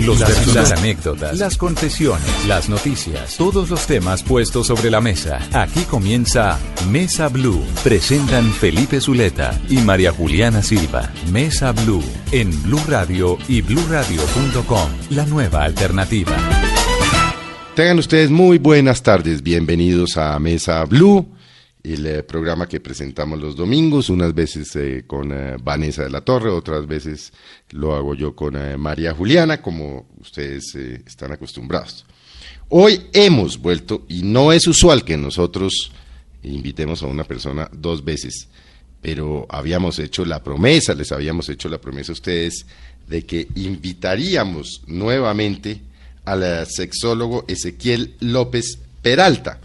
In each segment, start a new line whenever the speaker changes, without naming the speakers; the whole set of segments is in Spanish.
Los las, las anécdotas, las confesiones, las noticias, todos los temas puestos sobre la mesa. Aquí comienza Mesa Blue. Presentan Felipe Zuleta y María Juliana Silva. Mesa Blue en Blue Radio y bluradio.com. La nueva alternativa.
Tengan ustedes muy buenas tardes. Bienvenidos a Mesa Blue el eh, programa que presentamos los domingos, unas veces eh, con eh, Vanessa de la Torre, otras veces lo hago yo con María Juliana, como ustedes están acostumbrados. Hoy hemos vuelto, y no es usual que nosotros invitemos a una persona dos veces, pero habíamos hecho la promesa, les habíamos hecho la promesa a ustedes de que invitaríamos nuevamente al sexólogo Ezequiel López Peralta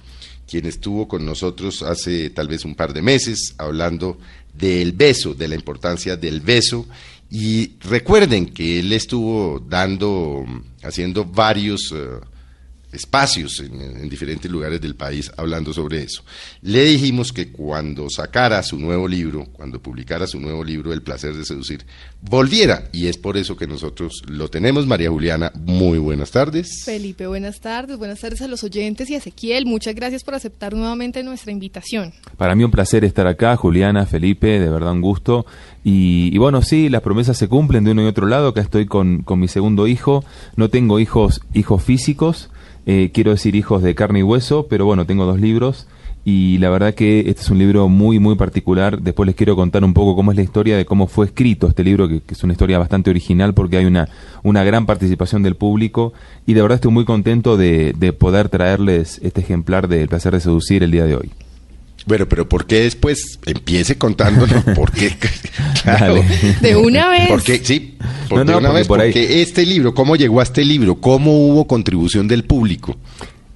quien estuvo con nosotros hace tal vez un par de meses hablando del beso, de la importancia del beso. Y recuerden que él estuvo dando, haciendo varios... Eh, espacios en, diferentes lugares del país hablando sobre eso. Le dijimos que cuando sacara su nuevo libro, cuando publicara su nuevo libro, El placer de seducir, volviera. Y es por eso que nosotros lo tenemos. María Juliana, muy buenas tardes.
Felipe, buenas tardes. Buenas tardes a los oyentes y a Ezequiel. Muchas gracias por aceptar nuevamente nuestra invitación.
Para mí un placer estar acá, Juliana, Felipe, de verdad un gusto. Y, bueno, sí, las promesas se cumplen de uno y otro lado. Acá estoy con, con mi segundo hijo. No tengo hijos, hijos físicos eh, quiero decir hijos de carne y hueso, pero bueno, tengo dos libros y la verdad que este es un libro muy, muy particular. Después les quiero contar un poco cómo es la historia de cómo fue escrito este libro, que, es una historia bastante original porque hay una, una gran participación del público y de verdad estoy muy contento de, de poder traerles este ejemplar de El placer de seducir el día de hoy.
Bueno, pero ¿por qué después empiece contándonos por qué?
De una vez.
Porque, sí, de una vez, porque este libro, ¿cómo llegó a este libro? ¿Cómo hubo contribución del público?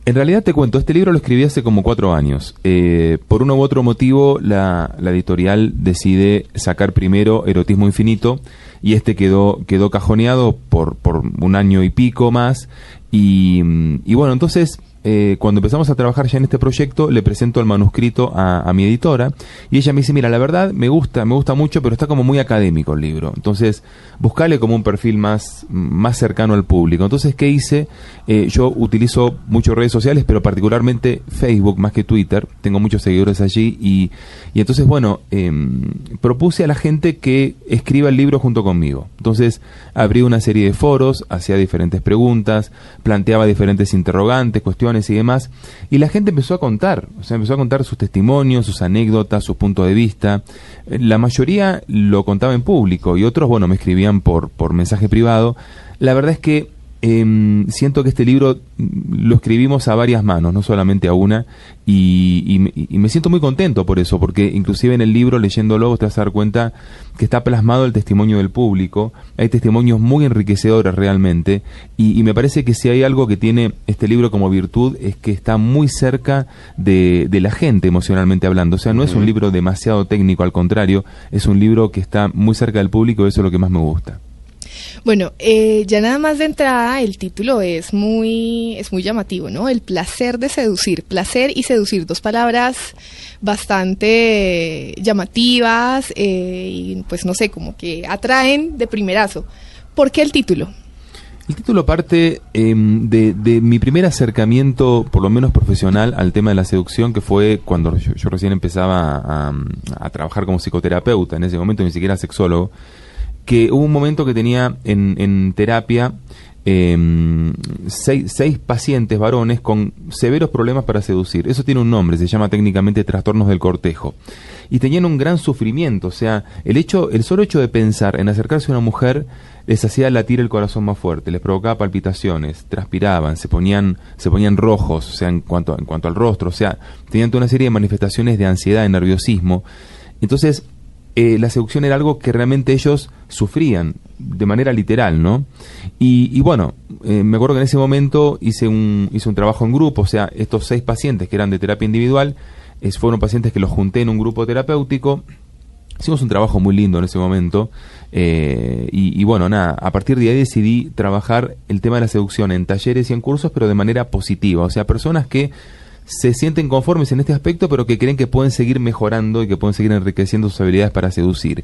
En realidad te cuento, este libro lo escribí hace como cuatro años. Eh, por uno u otro motivo, la, editorial decide sacar primero Erotismo Infinito y este quedó, quedó cajoneado por, por un año y pico más. Y, y bueno, entonces eh, cuando empezamos a trabajar ya en este proyecto, le presento el manuscrito a, mi editora y ella me dice, mira, la verdad me gusta, me gusta mucho, pero está como muy académico el libro. Entonces, buscale como un perfil más, más cercano al público. Entonces, ¿qué hice? Eh, yo utilizo muchas redes sociales, pero particularmente Facebook más que Twitter. Tengo muchos seguidores allí y, y entonces, bueno, em, propuse a la gente que escriba el libro junto conmigo. Entonces, abrí una serie de foros, hacía diferentes preguntas, planteaba diferentes interrogantes, cuestiones y demás, y la gente empezó a contar, o sea, empezó a contar sus testimonios, sus anécdotas, sus puntos de vista. La mayoría lo contaba en público y otros, bueno, me escribían por, por mensaje privado. La verdad es que Em, siento que este libro lo escribimos a varias manos, no solamente a una, y, me siento muy contento por eso, porque inclusive en el libro, leyéndolo, te vas a dar cuenta que está plasmado el testimonio del público, hay testimonios muy enriquecedores realmente, y, me parece que si hay algo que tiene este libro como virtud es que está muy cerca de, de la gente emocionalmente hablando, o sea, no es un libro demasiado técnico, al contrario, es un libro que está muy cerca del público, y eso es lo que más me gusta.
Bueno, eh, ya nada más de entrada el título es muy, es muy llamativo, ¿no? El placer de seducir, placer y seducir, dos palabras bastante llamativas eh, y pues no sé, como que atraen de primerazo. ¿Por qué el título?
El título parte em, de, mi primer acercamiento, por lo menos profesional, al tema de la seducción, que fue cuando yo, recién empezaba a, a, trabajar como psicoterapeuta, en ese momento ni siquiera sexólogo que hubo un momento que tenía en, terapia em, seis, seis, pacientes varones con severos problemas para seducir. Eso tiene un nombre, se llama técnicamente trastornos del cortejo. Y tenían un gran sufrimiento, o sea, el hecho, el solo hecho de pensar en acercarse a una mujer les hacía latir el corazón más fuerte, les provocaba palpitaciones, transpiraban, se ponían, se ponían rojos, o sea, en cuanto, en cuanto al rostro, o sea, tenían toda una serie de manifestaciones de ansiedad, de nerviosismo. Entonces, eh, la seducción era algo que realmente ellos sufrían de manera literal, ¿no? Y, bueno, eh, me acuerdo que en ese momento hice un, hice un trabajo en grupo, o sea, estos seis pacientes que eran de terapia individual, fueron pacientes que los junté en un grupo terapéutico, hicimos un trabajo muy lindo en ese momento, eh, y, y, bueno, nada, a partir de ahí decidí trabajar el tema de la seducción en talleres y en cursos, pero de manera positiva, o sea, personas que se sienten conformes en este aspecto, pero que creen que pueden seguir mejorando y que pueden seguir enriqueciendo sus habilidades para seducir.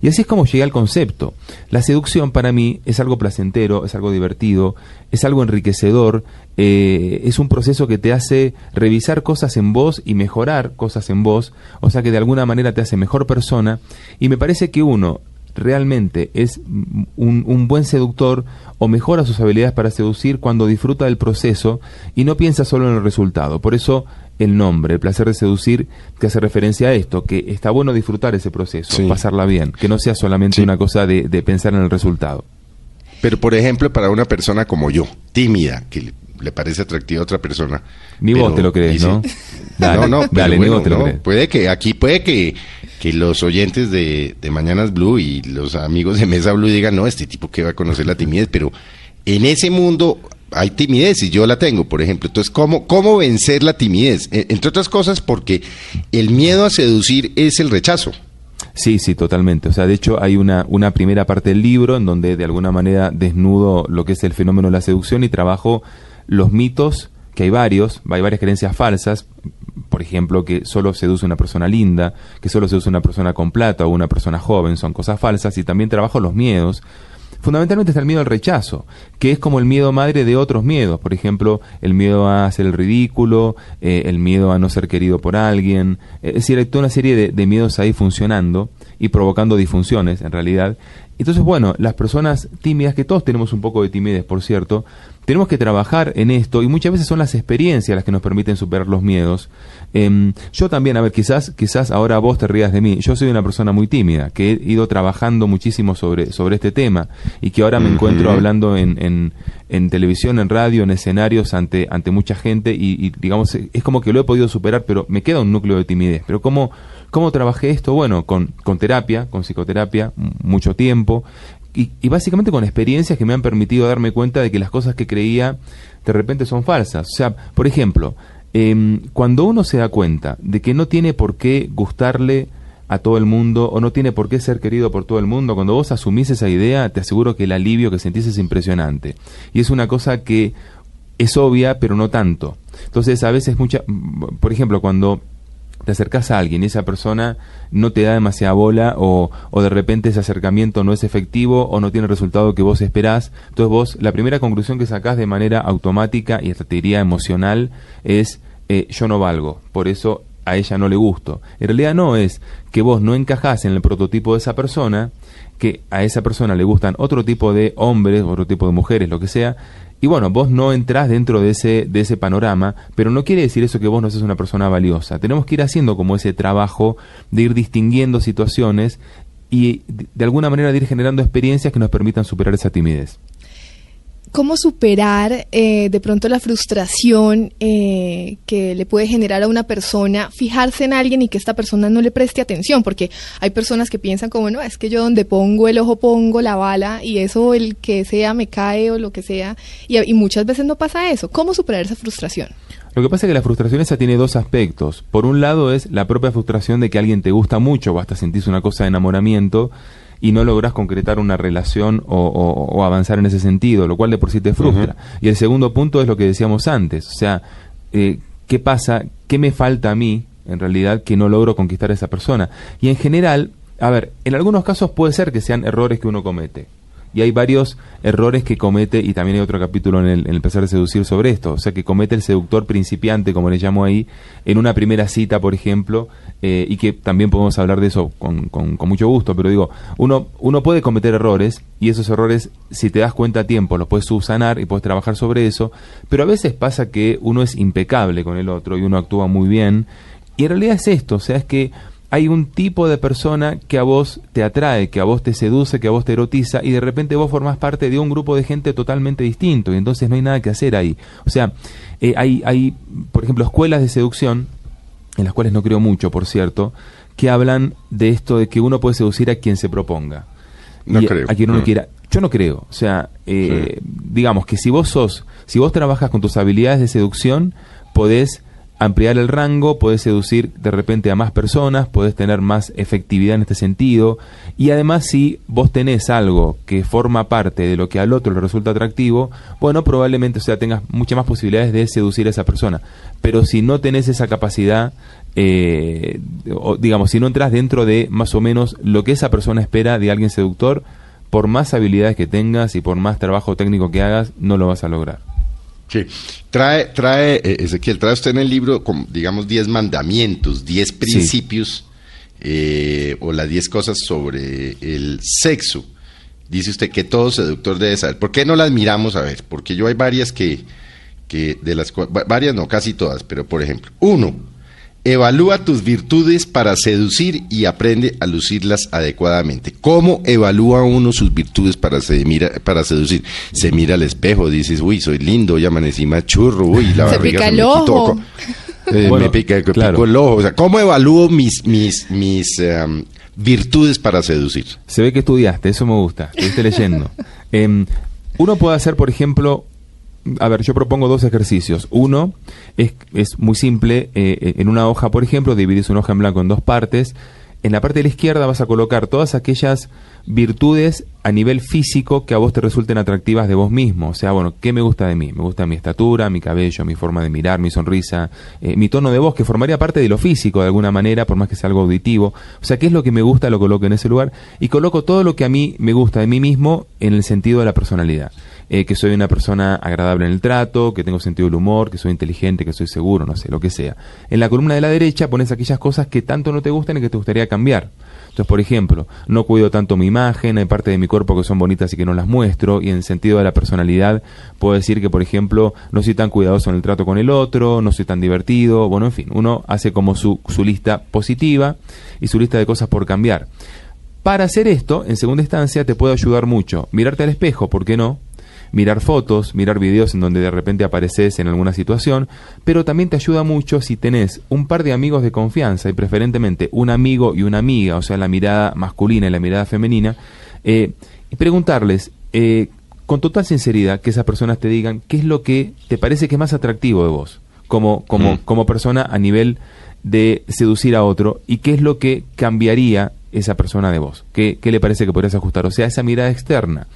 Y así es como llegué al concepto. La seducción para mí es algo placentero, es algo divertido, es algo enriquecedor, eh, es un proceso que te hace revisar cosas en vos y mejorar cosas en vos, o sea que de alguna manera te hace mejor persona. Y me parece que uno realmente es un, un, buen seductor o mejora sus habilidades para seducir cuando disfruta del proceso y no piensa solo en el resultado. Por eso el nombre, el placer de seducir, que hace referencia a esto, que está bueno disfrutar ese proceso, pasarla bien, que no sea solamente una cosa de, pensar en el resultado.
Pero, por ejemplo, para una persona como yo, tímida, que le parece atractiva a otra persona.
Ni vos te lo crees, ¿no?
no, no, dale, ni vos te lo crees. Puede que, aquí puede que, que los oyentes de, de Mañanas Blue y los amigos de Mesa Blue digan, no, este tipo que va a conocer la timidez, pero en ese mundo hay timidez y yo la tengo, por ejemplo. Entonces, ¿cómo, cómo vencer la timidez? E, entre otras cosas, porque el miedo a seducir es el rechazo.
Sí, sí, totalmente. O sea, de hecho hay una, una primera parte del libro en donde de alguna manera desnudo lo que es el fenómeno de la seducción y trabajo los mitos, que hay varios, hay varias creencias falsas, por ejemplo, que solo seduce una persona linda, que solo seduce una persona con plata o una persona joven, son cosas falsas, y también trabajo los miedos, fundamentalmente está el miedo al rechazo, que es como el miedo madre de otros miedos, por ejemplo, el miedo a hacer el ridículo, eh, el miedo a no ser querido por alguien, es decir, hay toda una serie de, de miedos ahí funcionando y provocando disfunciones en realidad. Entonces, bueno, las personas tímidas, que todos tenemos un poco de timidez, por cierto, tenemos que trabajar en esto y muchas veces son las experiencias las que nos permiten superar los miedos. Em, yo también, a ver, quizás, quizás ahora vos te rías de mí. Yo soy una persona muy tímida, que he ido trabajando muchísimo sobre, sobre este tema y que ahora me encuentro hablando en, en, en, televisión, en radio, en escenarios ante, ante mucha gente y, y, digamos, es como que lo he podido superar, pero me queda un núcleo de timidez. Pero ¿cómo, cómo trabajé esto? Bueno, con, con terapia, con psicoterapia, mucho tiempo, y, básicamente con experiencias que me han permitido darme cuenta de que las cosas que creía de repente son falsas. O sea, por ejemplo, em, cuando uno se da cuenta de que no tiene por qué gustarle a todo el mundo o no tiene por qué ser querido por todo el mundo, cuando vos asumís esa idea, te aseguro que el alivio que sentís es impresionante. Y es una cosa que es obvia, pero no tanto. Entonces, a veces mucha, por ejemplo, cuando te acercas a alguien y esa persona no te da demasiada bola o, o, de repente ese acercamiento no es efectivo o no tiene el resultado que vos esperás. Entonces vos, la primera conclusión que sacás de manera automática y hasta te diría emocional es eh, yo no valgo, por eso a ella no le gusto. En realidad no es que vos no encajás en el prototipo de esa persona, que a esa persona le gustan otro tipo de hombres, otro tipo de mujeres, lo que sea, y bueno, vos no entrás dentro de ese, de ese panorama, pero no quiere decir eso que vos no seas una persona valiosa. Tenemos que ir haciendo como ese trabajo de ir distinguiendo situaciones y de alguna manera de ir generando experiencias que nos permitan superar esa timidez
cómo superar eh, de pronto la frustración eh, que le puede generar a una persona fijarse en alguien y que esta persona no le preste atención, porque hay personas que piensan como, no, es que yo donde pongo el ojo pongo la bala y eso el que sea me cae o lo que sea, y, muchas veces no pasa eso. ¿Cómo superar esa frustración?
Lo que pasa es que la frustración esa tiene dos aspectos. Por un lado es la propia frustración de que alguien te gusta mucho o hasta sentís una cosa de enamoramiento y no logras concretar una relación o, avanzar en ese sentido, lo cual de por sí te frustra. Y el segundo punto es lo que decíamos antes, o sea, eh, ¿qué pasa? ¿Qué me falta a mí, en realidad, que no logro conquistar a esa persona? Y en general, a ver, en algunos casos puede ser que sean errores que uno comete y hay varios errores que comete, y también hay otro capítulo en el, en de seducir sobre esto, o sea, que comete el seductor principiante, como le llamo ahí, en una primera cita, por ejemplo, eh, y que también podemos hablar de eso con, con, mucho gusto, pero digo, uno, uno puede cometer errores, y esos errores, si te das cuenta a tiempo, los puedes subsanar y puedes trabajar sobre eso, pero a veces pasa que uno es impecable con el otro y uno actúa muy bien, y en realidad es esto, o sea, es que hay un tipo de persona que a vos te atrae, que a vos te seduce, que a vos te erotiza y de repente vos formás parte de un grupo de gente totalmente distinto y entonces no hay nada que hacer ahí. O sea, eh, hay, hay, por ejemplo, escuelas de seducción, en las cuales no creo mucho, por cierto, que hablan de esto de que uno puede seducir a quien se proponga.
No creo.
A quien uno quiera. Yo no creo. O sea, eh, digamos que si vos sos, si vos trabajas con tus habilidades de seducción, podés ampliar el rango, puedes seducir de repente a más personas, puedes tener más efectividad en este sentido y además si vos tenés algo que forma parte de lo que al otro le resulta atractivo, bueno, probablemente o sea, tengas muchas más posibilidades de seducir a esa persona. Pero si no tenés esa capacidad, eh, digamos, si no entras dentro de más o menos lo que esa persona espera de alguien seductor, por más habilidades que tengas y por más trabajo técnico que hagas, no lo vas a lograr.
Sí. Trae, trae, eh, Ezequiel, trae usted en el libro, digamos, 10 mandamientos, 10 principios eh, o las 10 cosas sobre el sexo. Dice usted que todo seductor debe saber. ¿Por qué no las miramos a ver? Porque yo hay varias que, que de las varias no, casi todas, pero por ejemplo, uno, Evalúa tus virtudes para seducir y aprende a lucirlas adecuadamente. ¿Cómo evalúa uno sus virtudes para, se mira, para seducir? Se mira al espejo, dices, uy, soy lindo, ya amanecí más churro, uy, la
se
barriga
pica
se
el
me
ojo.
quitó. Eh, me pica
claro.
el ojo. O sea, ¿cómo evalúo mis, mis, mis em, virtudes para seducir?
Se ve que estudiaste, eso me gusta, estuviste leyendo. Em, uno puede hacer, por ejemplo, a ver, yo propongo dos ejercicios. Uno es, es muy simple. eh, en una hoja, por ejemplo, divides una hoja en blanco en dos partes. En la parte de la izquierda vas a colocar todas aquellas virtudes a nivel físico que a vos te resulten atractivas de vos mismo. O sea, bueno, ¿qué me gusta de mí? Me gusta mi estatura, mi cabello, mi forma de mirar, mi sonrisa, eh, mi tono de voz, que formaría parte de lo físico de alguna manera, por más que sea algo auditivo. O sea, ¿qué es lo que me gusta? Lo coloco en ese lugar. Y coloco todo lo que a mí me gusta de mí mismo en el sentido de la personalidad. Eh, que soy una persona agradable en el trato, que tengo sentido del humor, que soy inteligente, que soy seguro, no sé, lo que sea. En la columna de la derecha pones aquellas cosas que tanto no te gustan y que te gustaría cambiar. Entonces, por ejemplo, no cuido tanto mi imagen, hay partes de mi cuerpo que son bonitas y que no las muestro, y en el sentido de la personalidad, puedo decir que, por ejemplo, no soy tan cuidadoso en el trato con el otro, no soy tan divertido, bueno, en fin, uno hace como su, su lista positiva y su lista de cosas por cambiar. Para hacer esto, en segunda instancia, te puede ayudar mucho mirarte al espejo, ¿por qué no? Mirar fotos, mirar videos en donde de repente apareces en alguna situación, pero también te ayuda mucho si tenés un par de amigos de confianza y preferentemente un amigo y una amiga, o sea, la mirada masculina y la mirada femenina, eh, y preguntarles eh, con total sinceridad que esas personas te digan qué es lo que te parece que es más atractivo de vos, como, como,
Mm.
como persona a nivel de seducir a otro y qué es lo que cambiaría esa persona de vos, qué, qué le parece que podrías ajustar, o sea, esa mirada externa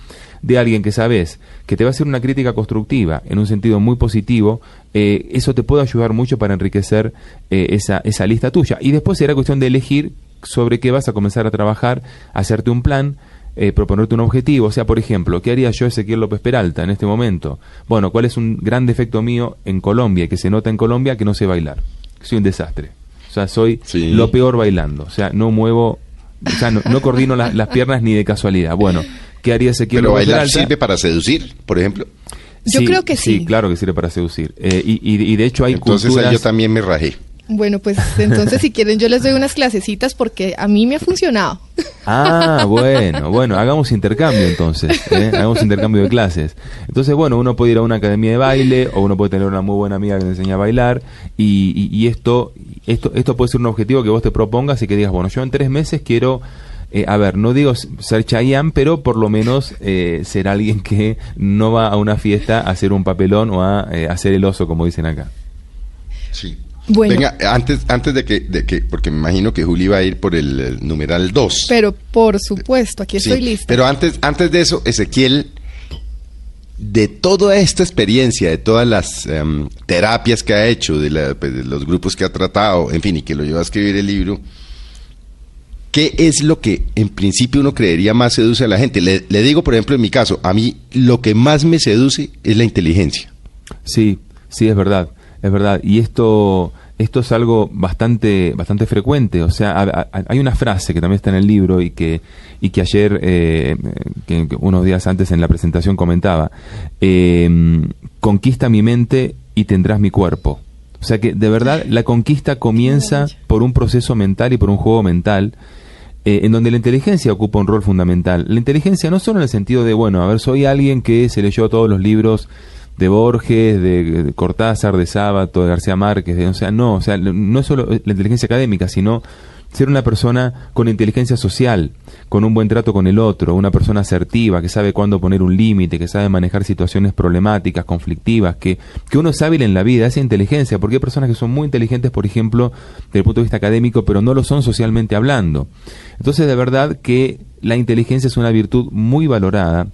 de alguien que sabes que te va a hacer una crítica constructiva en un sentido muy positivo, eh, eso te puede ayudar mucho para enriquecer eh, esa, esa lista tuya. Y después será cuestión de elegir sobre qué vas a comenzar a trabajar, hacerte un plan, eh, proponerte un objetivo. O sea, por ejemplo, ¿qué haría yo Ezequiel López Peralta en este momento? Bueno, ¿cuál es un gran defecto mío en Colombia y que se nota en Colombia? Que no sé bailar. Soy un desastre. O sea, soy
Sí.
lo peor bailando. O sea, no muevo, o sea, no, no coordino las piernas ni de casualidad. Bueno, ¿qué haría Ezequiel
Pero
López
bailar
Peralta?
sirve para seducir, por ejemplo.
Yo creo que sí.
Sí, claro que sirve para seducir. Eh, y, y- y de hecho hay
Entonces ahí yo también me rajé.
Bueno, pues entonces si quieren yo les doy unas clasecitas porque a mí me ha funcionado.
Ah, bueno, bueno, hagamos intercambio entonces, ¿eh? hagamos intercambio de clases. Entonces, bueno, uno puede ir a una academia de baile o uno puede tener una muy buena amiga que le enseña a bailar y, y- y esto, esto, esto puede ser un objetivo que vos te propongas y que digas, bueno, yo en tres meses quiero, eh, a ver, no digo ser Chayanne, pero por lo menos eh, ser alguien que no va a una fiesta a hacer un papelón o a eh, hacer el oso, como dicen acá.
Sí.
Bueno.
Venga, antes, antes de que, de que, porque me imagino que Juli va a ir por el, el numeral 2.
Pero por supuesto, aquí estoy lista.
Pero antes, antes de eso, Ezequiel, de toda esta experiencia, de todas las em, terapias que ha hecho, de, la- pues, de los grupos que ha tratado, en fin, y que lo llevó a escribir el libro, ¿qué es lo que en principio uno creería más seduce a la gente? Le, le digo, por ejemplo, en mi caso, a mí lo que más me seduce es la inteligencia.
Sí, sí, es verdad, es verdad. Y esto, esto es algo bastante, bastante frecuente. O sea, ha- ha- hay una frase que también está en el libro y que, y que ayer, eh, que, que unos días antes en la presentación comentaba, eh, conquista mi mente y tendrás mi cuerpo. O sea que de verdad la conquista comienza por un proceso mental y por un juego mental eh, en donde la inteligencia ocupa un rol fundamental. La inteligencia no solo en el sentido de, bueno, a ver, soy alguien que se leyó todos los libros de Borges, de, Cortázar, de Sábato, de García Márquez, de, o sea, no, o sea, no es solo la inteligencia académica, sino ser una persona con inteligencia social, con un buen trato con el otro, una persona asertiva, que sabe cuándo poner un límite, que sabe manejar situaciones problemáticas, conflictivas, que, que uno es hábil en la vida, esa inteligencia, porque hay personas que son muy inteligentes, por ejemplo, desde el punto de vista académico, pero no lo son socialmente hablando. Entonces, de verdad que la inteligencia es una virtud muy valorada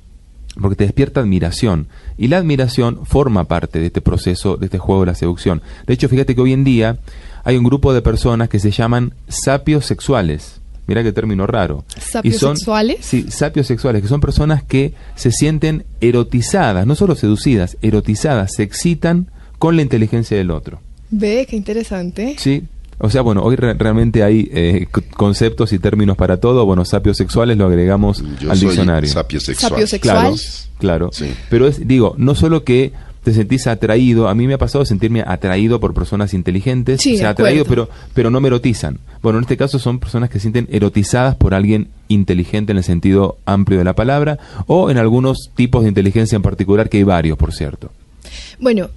porque te despierta admiración. Y la admiración forma parte de este proceso, de este juego de la seducción. De hecho, fíjate que hoy en día hay un grupo de personas que se llaman sapios sexuales. Mira qué término raro.
¿Sapios sexuales?
Sí, sapios sexuales, que son personas que se sienten erotizadas, no solo seducidas, erotizadas, se excitan con la inteligencia del otro.
Ve, qué interesante.
Sí, o sea, bueno, hoy realmente hay eh, conceptos y términos para todo. Bueno, sapios sexuales lo agregamos al diccionario.
Sapios sexuales.
Sapio sexual.
Claro, claro. Pero es, digo, no solo que te sentís atraído, a mí me ha pasado sentirme atraído por personas inteligentes,
sí,
o sea, atraído, pero, pero no me erotizan. Bueno, en este caso son personas que se sienten erotizadas por alguien inteligente en el sentido amplio de la palabra, o en algunos tipos de inteligencia en particular, que hay varios, por cierto.
Bueno,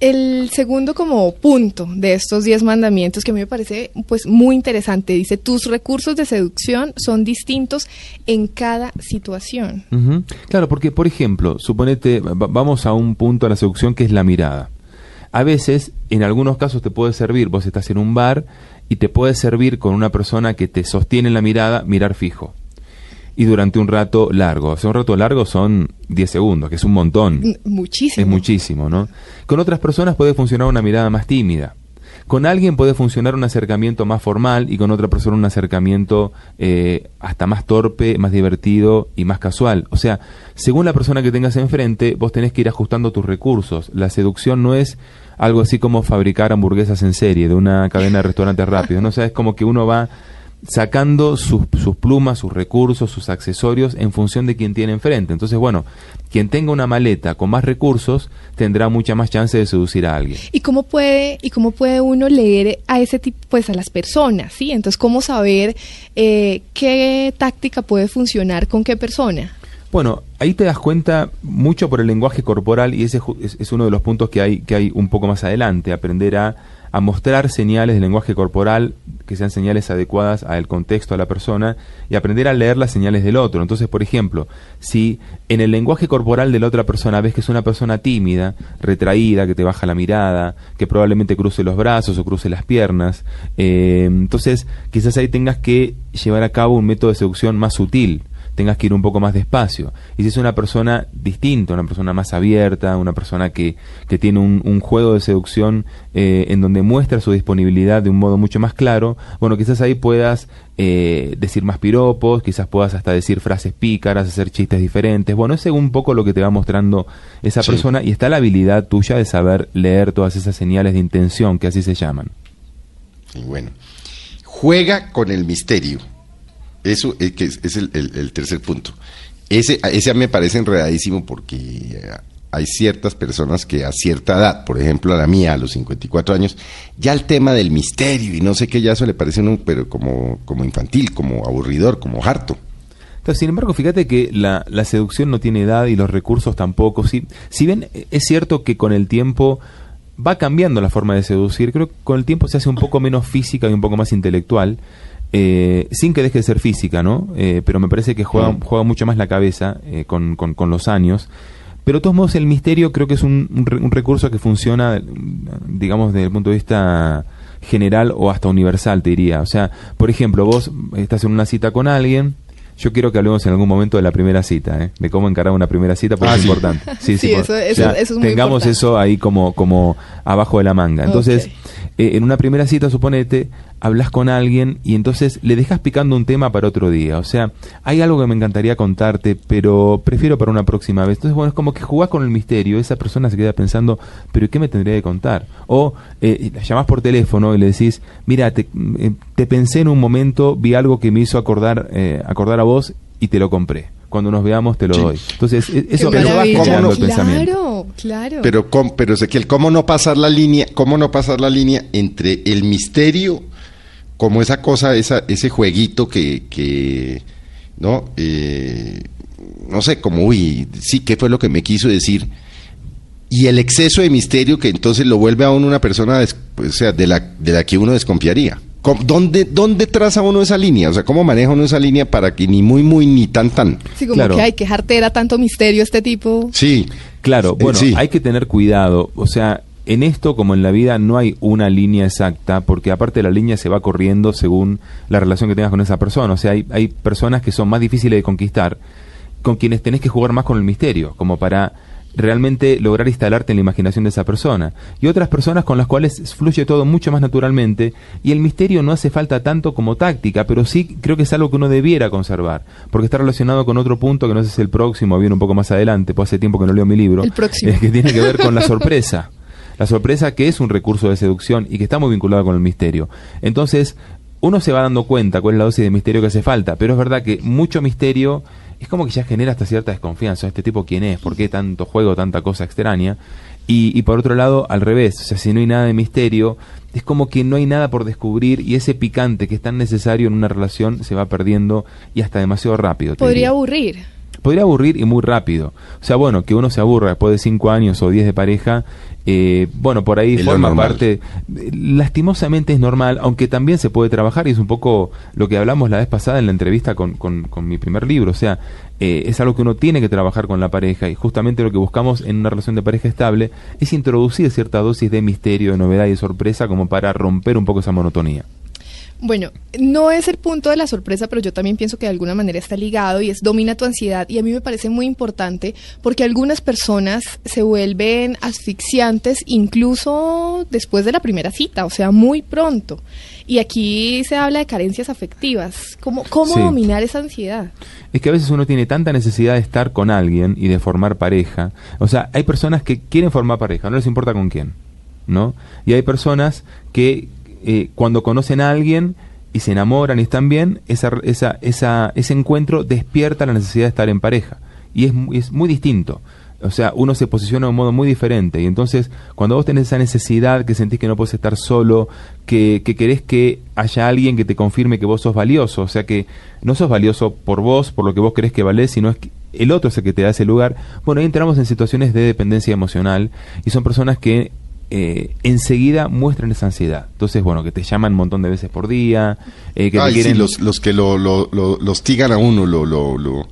el segundo como punto de estos diez mandamientos que a mí me parece pues muy interesante dice tus recursos de seducción son distintos en cada situación
claro porque por ejemplo suponete vamos a un punto de la seducción que es la mirada. A veces en algunos casos te puede servir vos estás en un bar y te puede servir con una persona que te sostiene la mirada mirar fijo y durante un rato largo. O sea, un rato largo son 10 segundos, que es un montón.
Muchísimo.
Es muchísimo, ¿no? Con otras personas puede funcionar una mirada más tímida. Con alguien puede funcionar un acercamiento más formal y con otra persona un acercamiento eh, hasta más torpe, más divertido y más casual. O sea, según la persona que tengas enfrente, vos tenés que ir ajustando tus recursos. La seducción no es algo así como fabricar hamburguesas en serie de una cadena de restaurantes rápidos, ¿no? O sea, es como que uno va sacando sus, sus, plumas, sus recursos, sus accesorios en función de quien tiene enfrente. Entonces, bueno, quien tenga una maleta con más recursos tendrá mucha más chance de seducir a alguien.
¿Y cómo puede, y cómo puede uno leer a ese tipo, pues a las personas, ¿sí? Entonces, ¿cómo saber eh, qué táctica puede funcionar con qué persona?
Bueno, ahí te das cuenta mucho por el lenguaje corporal y ese es, es uno de los puntos que hay, que hay un poco más adelante, aprender a a mostrar señales de lenguaje corporal que sean señales adecuadas al contexto, a la persona, y aprender a leer las señales del otro. Entonces, por ejemplo, si en el lenguaje corporal de la otra persona ves que es una persona tímida, retraída, que te baja la mirada, que probablemente cruce los brazos o cruce las piernas, eh, entonces quizás ahí tengas que llevar a cabo un método de seducción más sutil tengas que ir un poco más despacio. Y si es una persona distinta, una persona más abierta, una persona que, que tiene un, un, juego de seducción eh, en donde muestra su disponibilidad de un modo mucho más claro, bueno, quizás ahí puedas eh, decir más piropos, quizás puedas hasta decir frases pícaras, hacer chistes diferentes. Bueno, es según un poco lo que te va mostrando esa sí. persona y está la habilidad tuya de saber leer todas esas señales de intención, que así se llaman.
Y bueno, juega con el misterio eso es, que es, el, el, tercer punto. Ese, ese me parece enredadísimo porque hay ciertas personas que a cierta edad, por ejemplo a la mía, a los 54 años, ya el tema del misterio y no sé qué, ya eso le parece un, pero como, como infantil, como aburridor, como harto.
Entonces, sin embargo, fíjate que la, la, seducción no tiene edad y los recursos tampoco. Si, si bien es cierto que con el tiempo va cambiando la forma de seducir, creo que con el tiempo se hace un poco menos física y un poco más intelectual. Eh, sin que deje de ser física, ¿no? Eh, pero me parece que juega, juega mucho más la cabeza eh, con, con, con, los años. Pero de todos modos el misterio creo que es un, un, un, recurso que funciona, digamos, desde el punto de vista general o hasta universal, te diría. O sea, por ejemplo, vos estás en una cita con alguien, yo quiero que hablemos en algún momento de la primera cita, ¿eh? de cómo encarar una primera cita, porque ah, es sí. importante.
Sí, sí, sí eso, eso, o sea, eso, es muy
Tengamos
importante.
eso ahí como, como abajo de la manga. Entonces, okay. eh, en una primera cita, suponete, hablas con alguien y entonces le dejas picando un tema para otro día. O sea, hay algo que me encantaría contarte, pero prefiero para una próxima vez. Entonces, bueno, es como que jugás con el misterio. Esa persona se queda pensando, ¿pero qué me tendría que contar? O eh, llamás por teléfono y le decís, mira, te, eh, te, pensé en un momento, vi algo que me hizo acordar, eh, acordar a vos y te lo compré. Cuando nos veamos te lo sí. doy. Entonces, e-, eso
pero
va
cambiando
el pensamiento.
Claro, claro.
Pero, ¿cómo, pero Ezequiel, ¿cómo no pasar la línea, cómo no pasar la línea entre el misterio como esa cosa, esa, ese jueguito que, que ¿no? Eh, no sé, como, uy, sí, ¿qué fue lo que me quiso decir? Y el exceso de misterio que entonces lo vuelve a uno una persona, des, o sea, de la, de la que uno desconfiaría. ¿Cómo- ¿Dónde, ¿Dónde traza uno esa línea? O sea, ¿cómo maneja uno esa línea para que ni muy, muy, ni tan, tan?
Sí, como
Claro.
que hay que jartera, tanto misterio este tipo.
Sí.
Claro,
Eh,
bueno,
sí.
hay que tener cuidado. O sea, en esto como en la vida no hay una línea exacta, porque aparte la línea se va corriendo según la relación que tengas con esa persona. O sea, hay, hay personas que son más difíciles de conquistar, con quienes tenés que jugar más con el misterio, como para realmente lograr instalarte en la imaginación de esa persona. Y otras personas con las cuales fluye todo mucho más naturalmente y el misterio no hace falta tanto como táctica, pero sí creo que es algo que uno debiera conservar, porque está relacionado con otro punto que no sé si es el próximo, viene un poco más adelante, pues hace tiempo que no leo mi libro,
El próximo.
eh, que tiene que ver con la sorpresa. La sorpresa que es un recurso de seducción y que está muy vinculado con el misterio. Entonces, uno se va dando cuenta cuál es la dosis de misterio que hace falta, pero es verdad que mucho misterio es como que ya genera hasta cierta desconfianza. Este tipo, ¿quién es? ¿Por qué tanto juego, tanta cosa extraña? Y, y por otro lado, al revés, o sea, si no hay nada de misterio, es como que no hay nada por descubrir y ese picante que es tan necesario en una relación se va perdiendo y hasta demasiado rápido.
Podría
diría.
aburrir.
Podría aburrir y muy rápido. O sea, bueno, que uno se aburra después de cinco años o diez de pareja, eh, bueno, por ahí
Es
forma parte. Lastimosamente es normal, aunque también se puede trabajar y es un poco lo que hablamos la vez pasada en la entrevista con, con- con mi primer libro. O sea, eh, es algo que uno tiene que trabajar con la pareja y justamente lo que buscamos en una relación de pareja estable es introducir cierta dosis de misterio, de novedad y de sorpresa como para romper un poco esa monotonía.
Bueno, no es el punto de la sorpresa, pero yo también pienso que de alguna manera está ligado y es domina tu ansiedad. Y a mí me parece muy importante porque algunas personas se vuelven asfixiantes incluso después de la primera cita, o sea, muy pronto. Y aquí se habla de carencias afectivas. ¿Cómo, cómo
Sí.
dominar esa ansiedad?
Es que a veces uno tiene tanta necesidad de estar con alguien y de formar pareja. O sea, hay personas que quieren formar pareja, no les importa con quién, ¿no? Y hay personas que eh, cuando conocen a alguien y se enamoran y están bien, esa, esa, esa, ese encuentro despierta la necesidad de estar en pareja. Y es, es muy distinto. O sea, uno se posiciona de un modo muy diferente. Y entonces, cuando vos tenés esa necesidad, que sentís que no puedes estar solo, que, que querés que haya alguien que te confirme que vos sos valioso, o sea, que no sos valioso por vos, por lo que vos crees que valés, sino es que el otro es el que te da ese lugar. Bueno, ahí entramos en situaciones de dependencia emocional y son personas que eh, enseguida muestran esa ansiedad. Entonces, bueno, que te llaman un montón de veces por día, eh, que te
Ay, sí,
quieren...
los, los que lo, lo, lo- los tigan a uno, lo, lo, lo-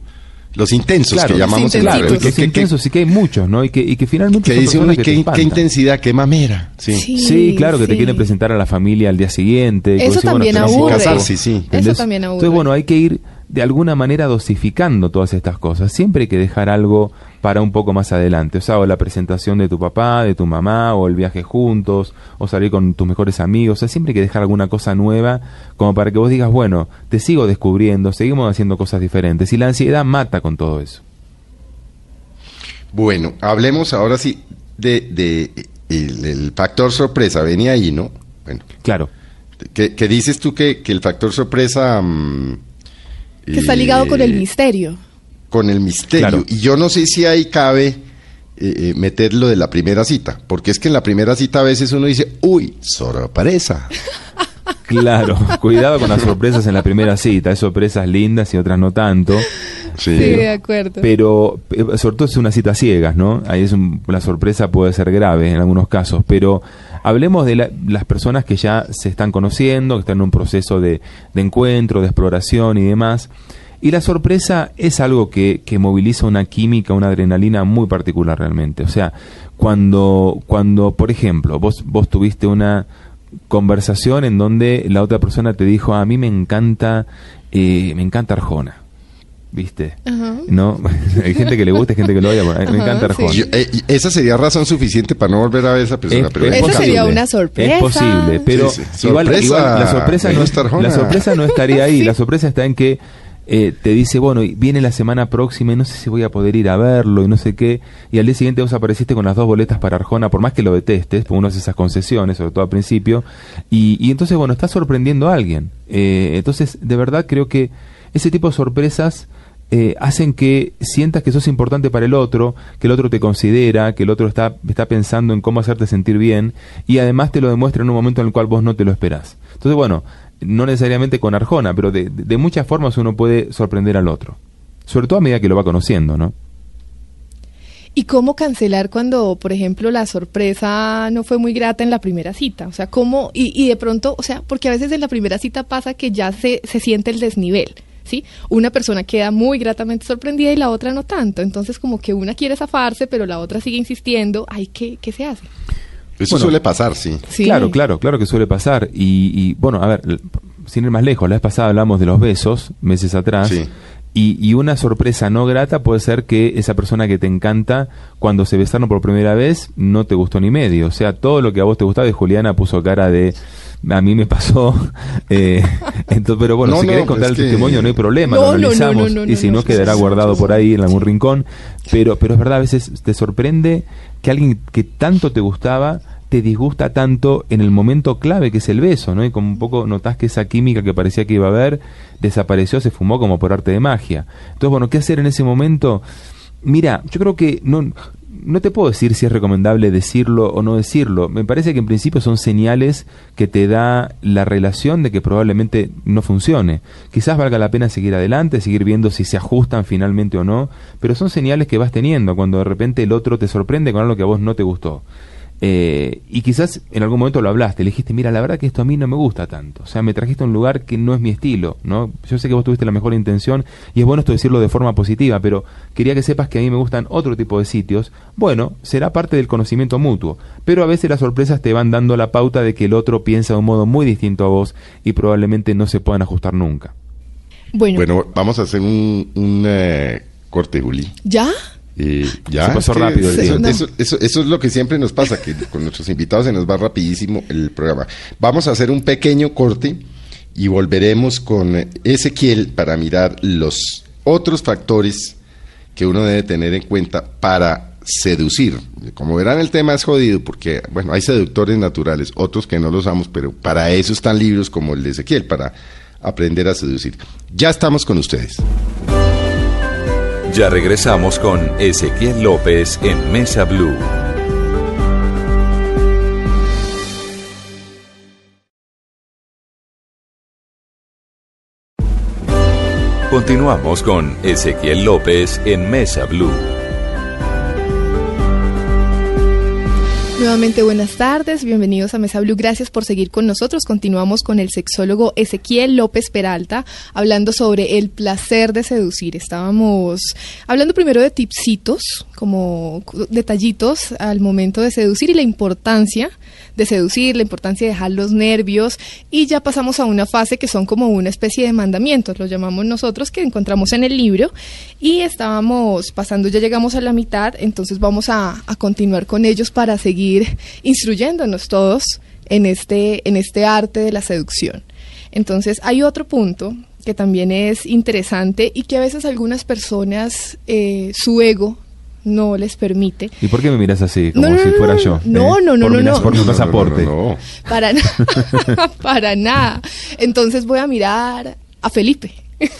los intensos
Claro,
que llamamos en
intensitos.
la
Claro, y que, intensos, y que hay muchos, ¿no? Y que, y que finalmente
que
son
dice uno,
personas
"Ay,
que te
qué, qué intensidad, qué mamera. Sí.
Sí.
Sí, claro, que te quieren presentar a la familia al día siguiente. que
Eso
decís,
también
sí,
aburre.
Casarse, sí.
¿entendés?
Eso también aburre.
Entonces, bueno, hay que ir de alguna manera dosificando todas estas cosas. Siempre hay que dejar algo para un poco más adelante. O sea, o la presentación de tu papá, de tu mamá, o el viaje juntos, o salir con tus mejores amigos. O sea, siempre hay que dejar alguna cosa nueva como para que vos digas, bueno, te sigo descubriendo, seguimos haciendo cosas diferentes. Y la ansiedad mata con todo eso.
Bueno, hablemos ahora sí de, de el, el factor sorpresa. Venía ahí, ¿no? Bueno,
Claro.
que, que dices tú que, que el factor sorpresa... mm,
Que está ligado con el
eh,
misterio.
Con el misterio.
Claro.
Y yo no sé si ahí cabe eh, eh, meterlo de la primera cita, porque es que en la primera cita a veces uno dice, uy, sorpresa.
Claro, cuidado con las sorpresas en la primera cita. Hay sorpresas lindas y otras no tanto.
Sí, de acuerdo.
Pero, eh, sobre todo es una cita ciegas, ¿no? Ahí es un- la sorpresa puede ser grave en algunos casos, pero hablemos de la- las personas que ya se están conociendo, que están en un proceso de, de encuentro, de exploración y demás. Y la sorpresa es algo que, que moviliza una química, una adrenalina muy particular realmente. O sea, cuando, cuando por ejemplo, vos, vos tuviste una conversación en donde la otra persona te dijo, a mí me encanta, eh, me encanta Arjona. ¿Viste?
Ajá.
¿No? hay gente que le gusta, hay gente que lo odia. a mí me encanta
sí.
Arjona.
Yo- eh, esa sería razón suficiente para no volver a ver a esa persona.
Es-
pero
es
en
Esa sería una sorpresa.
Es posible, pero
Sí, sí.
igual,
Sorpresa,
igual la sorpresa no la sorpresa no estaría ahí.
Sí.
La sorpresa está en que eh, te dice, bueno, viene la semana próxima y no sé si voy a poder ir a verlo y no sé qué. Y al día siguiente vos apareciste con las dos boletas para Arjona, por más que lo detestes, porque uno hace esas concesiones, sobre todo al principio. Y, y entonces, bueno, estás sorprendiendo a alguien. Eh, entonces, de verdad creo que ese tipo de sorpresas eh, hacen que sientas que sos importante para el otro, que el otro te considera, que el otro está, está pensando en cómo hacerte sentir bien y además te lo demuestra en un momento en el cual vos no te lo esperás. Entonces, bueno, no necesariamente con Arjona, pero de, de- muchas formas uno puede sorprender al otro. Sobre todo a medida que lo va conociendo, ¿no?
¿Y cómo cancelar cuando, por ejemplo, la sorpresa no fue muy grata en la primera cita? O sea, ¿cómo? Y, y de pronto, o sea, porque a veces en la primera cita pasa que ya se, se siente el desnivel. ¿Sí? Una persona queda muy gratamente sorprendida y la otra no tanto. Entonces, como que una quiere zafarse, pero la otra sigue insistiendo. Ay, ¿qué, qué se hace?
Eso suele pasar, sí.
Sí.
Claro, claro, claro que suele pasar. Y, y, bueno, a ver, sin ir más lejos, la vez pasada hablamos de los besos, meses atrás.
Sí.
Y, y una sorpresa no grata puede ser que esa persona que te encanta, cuando se besaron por primera vez, no te gustó ni medio. O sea, todo lo que a vos te gustaba, y Juliana puso cara de. A mí me pasó. eh, entonces, pero bueno,
No,
si
no,
querés contar el
que-
testimonio, no hay problema,
No,
lo analizamos. y si
no,
quedará guardado por ahí en algún rincón. Pero, pero es verdad, a veces te sorprende que alguien que tanto te gustaba te disgusta tanto en el momento clave que es el beso, ¿no? Y como un poco notás que esa química que parecía que iba a haber desapareció, se fumó como por arte de magia. Entonces, bueno, ¿qué hacer en ese momento? Mira, yo creo que no, no te puedo decir si es recomendable decirlo o no decirlo. Me parece que en principio son señales que te da la relación de que probablemente no funcione. Quizás valga la pena seguir adelante, seguir viendo si se ajustan finalmente o no, pero son señales que vas teniendo cuando de repente el otro te sorprende con algo que a vos no te gustó. Eh, y quizás en algún momento lo hablaste, le dijiste, mira, la verdad que esto a mí no me gusta tanto. O sea, me trajiste a un lugar que no es mi estilo, ¿no? Yo sé que vos tuviste la mejor intención y es bueno esto decirlo de forma positiva, pero quería que sepas que a mí me gustan otro tipo de sitios. Bueno, será parte del conocimiento mutuo, pero a veces las sorpresas te van dando la pauta de que el otro piensa de un modo muy distinto a vos y probablemente no se puedan ajustar nunca.
Bueno,
Bueno, vamos a hacer un, un eh, corte, Juli.
¿ya?
Eh, ya,
Se pasó
es que
rápido el
eso,
tiempo.
eso, eso- eso es lo que siempre nos pasa, que con nuestros invitados se nos va rapidísimo el programa. Vamos a hacer un pequeño corte y volveremos con Ezequiel para mirar los otros factores que uno debe tener en cuenta para seducir. Como verán, el tema es jodido porque, bueno, hay seductores naturales, otros que no los usamos, pero para eso están libros como el de Ezequiel, para aprender a seducir. Ya estamos con ustedes.
Ya regresamos con Ezequiel López en Mesa Blue. Continuamos con Ezequiel López en Mesa Blue.
Nuevamente buenas tardes, bienvenidos a Mesa Blue, gracias por seguir con nosotros. Continuamos con el sexólogo Ezequiel López Peralta hablando sobre el placer de seducir. Estábamos hablando primero de tipsitos, como detallitos al momento de seducir y la importancia de seducir, la importancia de dejar los nervios y ya pasamos a una fase que son como una especie de mandamientos, los llamamos nosotros, que encontramos en el libro y estábamos pasando, ya llegamos a la mitad, entonces vamos a, a continuar con ellos para seguir instruyéndonos todos en este, en este arte de la seducción. Entonces hay otro punto que también es interesante y que a veces algunas personas eh, su ego no les permite
¿Y por qué me miras así? Como
No, no,
si
no,
fuera
no,
yo.
no,
¿eh?
no, no,
por
no,
mi,
no.
por mi
No, no, no,
pasaporte.
no, no.
Para nada, para nada. Entonces voy a mirar a Felipe.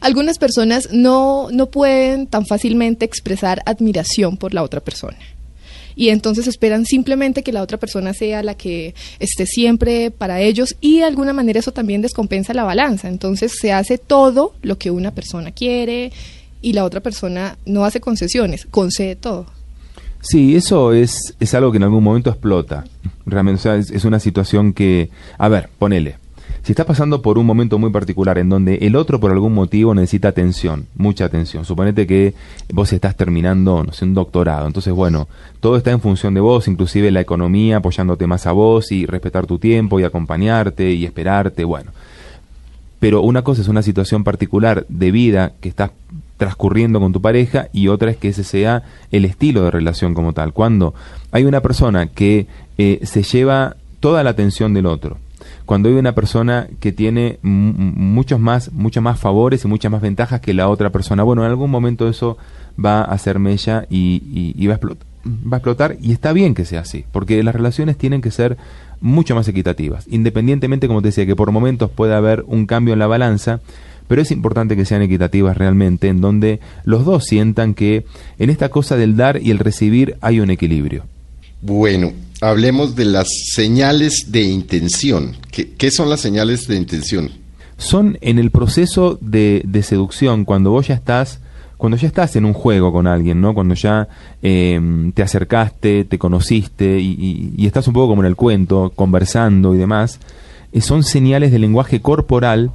Algunas personas no, no pueden tan fácilmente expresar admiración por la otra persona. Y entonces esperan simplemente que la otra persona sea la que esté siempre para ellos y de alguna manera eso también descompensa la balanza. Entonces se hace todo lo que una persona quiere y la otra persona no hace concesiones, concede todo.
Sí, eso es, es algo que en algún momento explota. Realmente, o sea, es, una situación que, a ver, ponele. Si estás pasando por un momento muy particular en donde el otro por algún motivo necesita atención, mucha atención. Suponete que vos estás terminando, no sé, un doctorado. Entonces, bueno, todo está en función de vos, inclusive la economía apoyándote más a vos y respetar tu tiempo y acompañarte y esperarte, bueno. Pero una cosa es una situación particular de vida que estás transcurriendo con tu pareja y otra es que ese sea el estilo de relación como tal. Cuando hay una persona que eh, se lleva toda la atención del otro, cuando hay una persona que tiene muchos más, muchos más favores y muchas más ventajas que la otra persona, bueno, en algún momento eso va a hacer mella y, y- y va, a va a explotar y está bien que sea así, porque las relaciones tienen que ser mucho más equitativas, independientemente, como te decía, que por momentos puede haber un cambio en la balanza, pero es importante que sean equitativas realmente, en donde los dos sientan que en esta cosa del dar y el recibir hay un equilibrio.
Bueno, hablemos de las señales de intención. ¿Qué, qué son las señales de intención?
Son en el proceso de, de seducción, cuando vos ya estás cuando ya estás en un juego con alguien, ¿no? Cuando ya eh, te acercaste, te conociste y, estás un poco como en el cuento, conversando y demás, eh, son señales de lenguaje corporal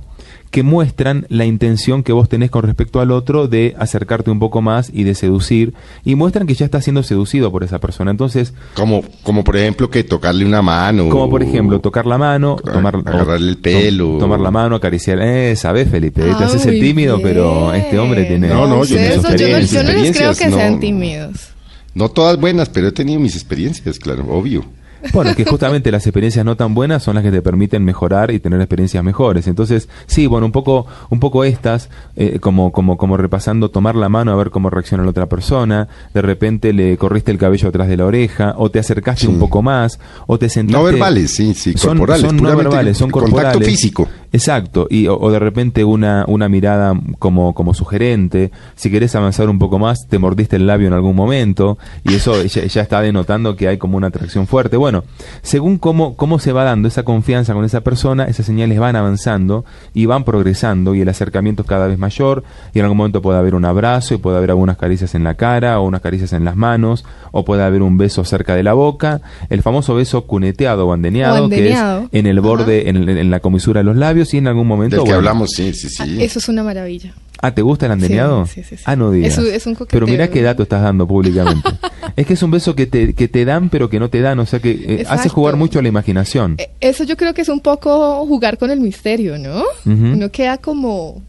que muestran la intención que vos tenés con respecto al otro de acercarte un poco más y de seducir, y muestran que ya estás siendo seducido por esa persona. Entonces,
como, como por ejemplo que tocarle una mano,
como por ejemplo tocar la mano, tomar,
agarrarle el pelo,
tomar la mano, acariciar, eh, sabes Felipe, te haces el tímido, pero este hombre tiene,
no, no, yo,
yo, no, yo no les creo que sean tímidos.
No todas buenas, pero he tenido mis experiencias, claro, obvio.
Bueno, que justamente las experiencias no tan buenas son las que te permiten mejorar y tener experiencias mejores. Entonces, sí, bueno, un poco, un poco estas, eh, como, como, como repasando, tomar la mano a ver cómo reacciona la otra persona, de repente le corriste el cabello atrás de la oreja, o te acercaste un poco más, o te sentaste...
No verbales, sí, sí,
corporales. Son, no verbales, son corporales.
Contacto físico.
Exacto, y, o, de repente una, una mirada como, como sugerente, si querés avanzar un poco más, te mordiste el labio en algún momento, y eso ya, ya está denotando que hay como una atracción fuerte. Bueno, bueno, según cómo, cómo se va dando esa confianza con esa persona, esas señales van avanzando y van progresando y el acercamiento es cada vez mayor y en algún momento puede haber un abrazo y puede haber algunas caricias en la cara o unas caricias en las manos o puede haber un beso cerca de la boca, el famoso beso cuneteado o andeneado, que es en el borde, en, la comisura de los labios y en algún momento...
Del que hablamos, sí, sí, sí.
Ah, eso es una maravilla.
Ah, ¿te gusta el andeneado?
Sí, sí, sí,
ah, no digas.
Es, un
pero mirá qué dato estás dando públicamente. es que es un beso que te, que te dan pero que no te dan, o sea que eh, hace jugar mucho a la imaginación.
Eh, eso yo creo que es un poco jugar con el misterio, ¿no? Uno queda como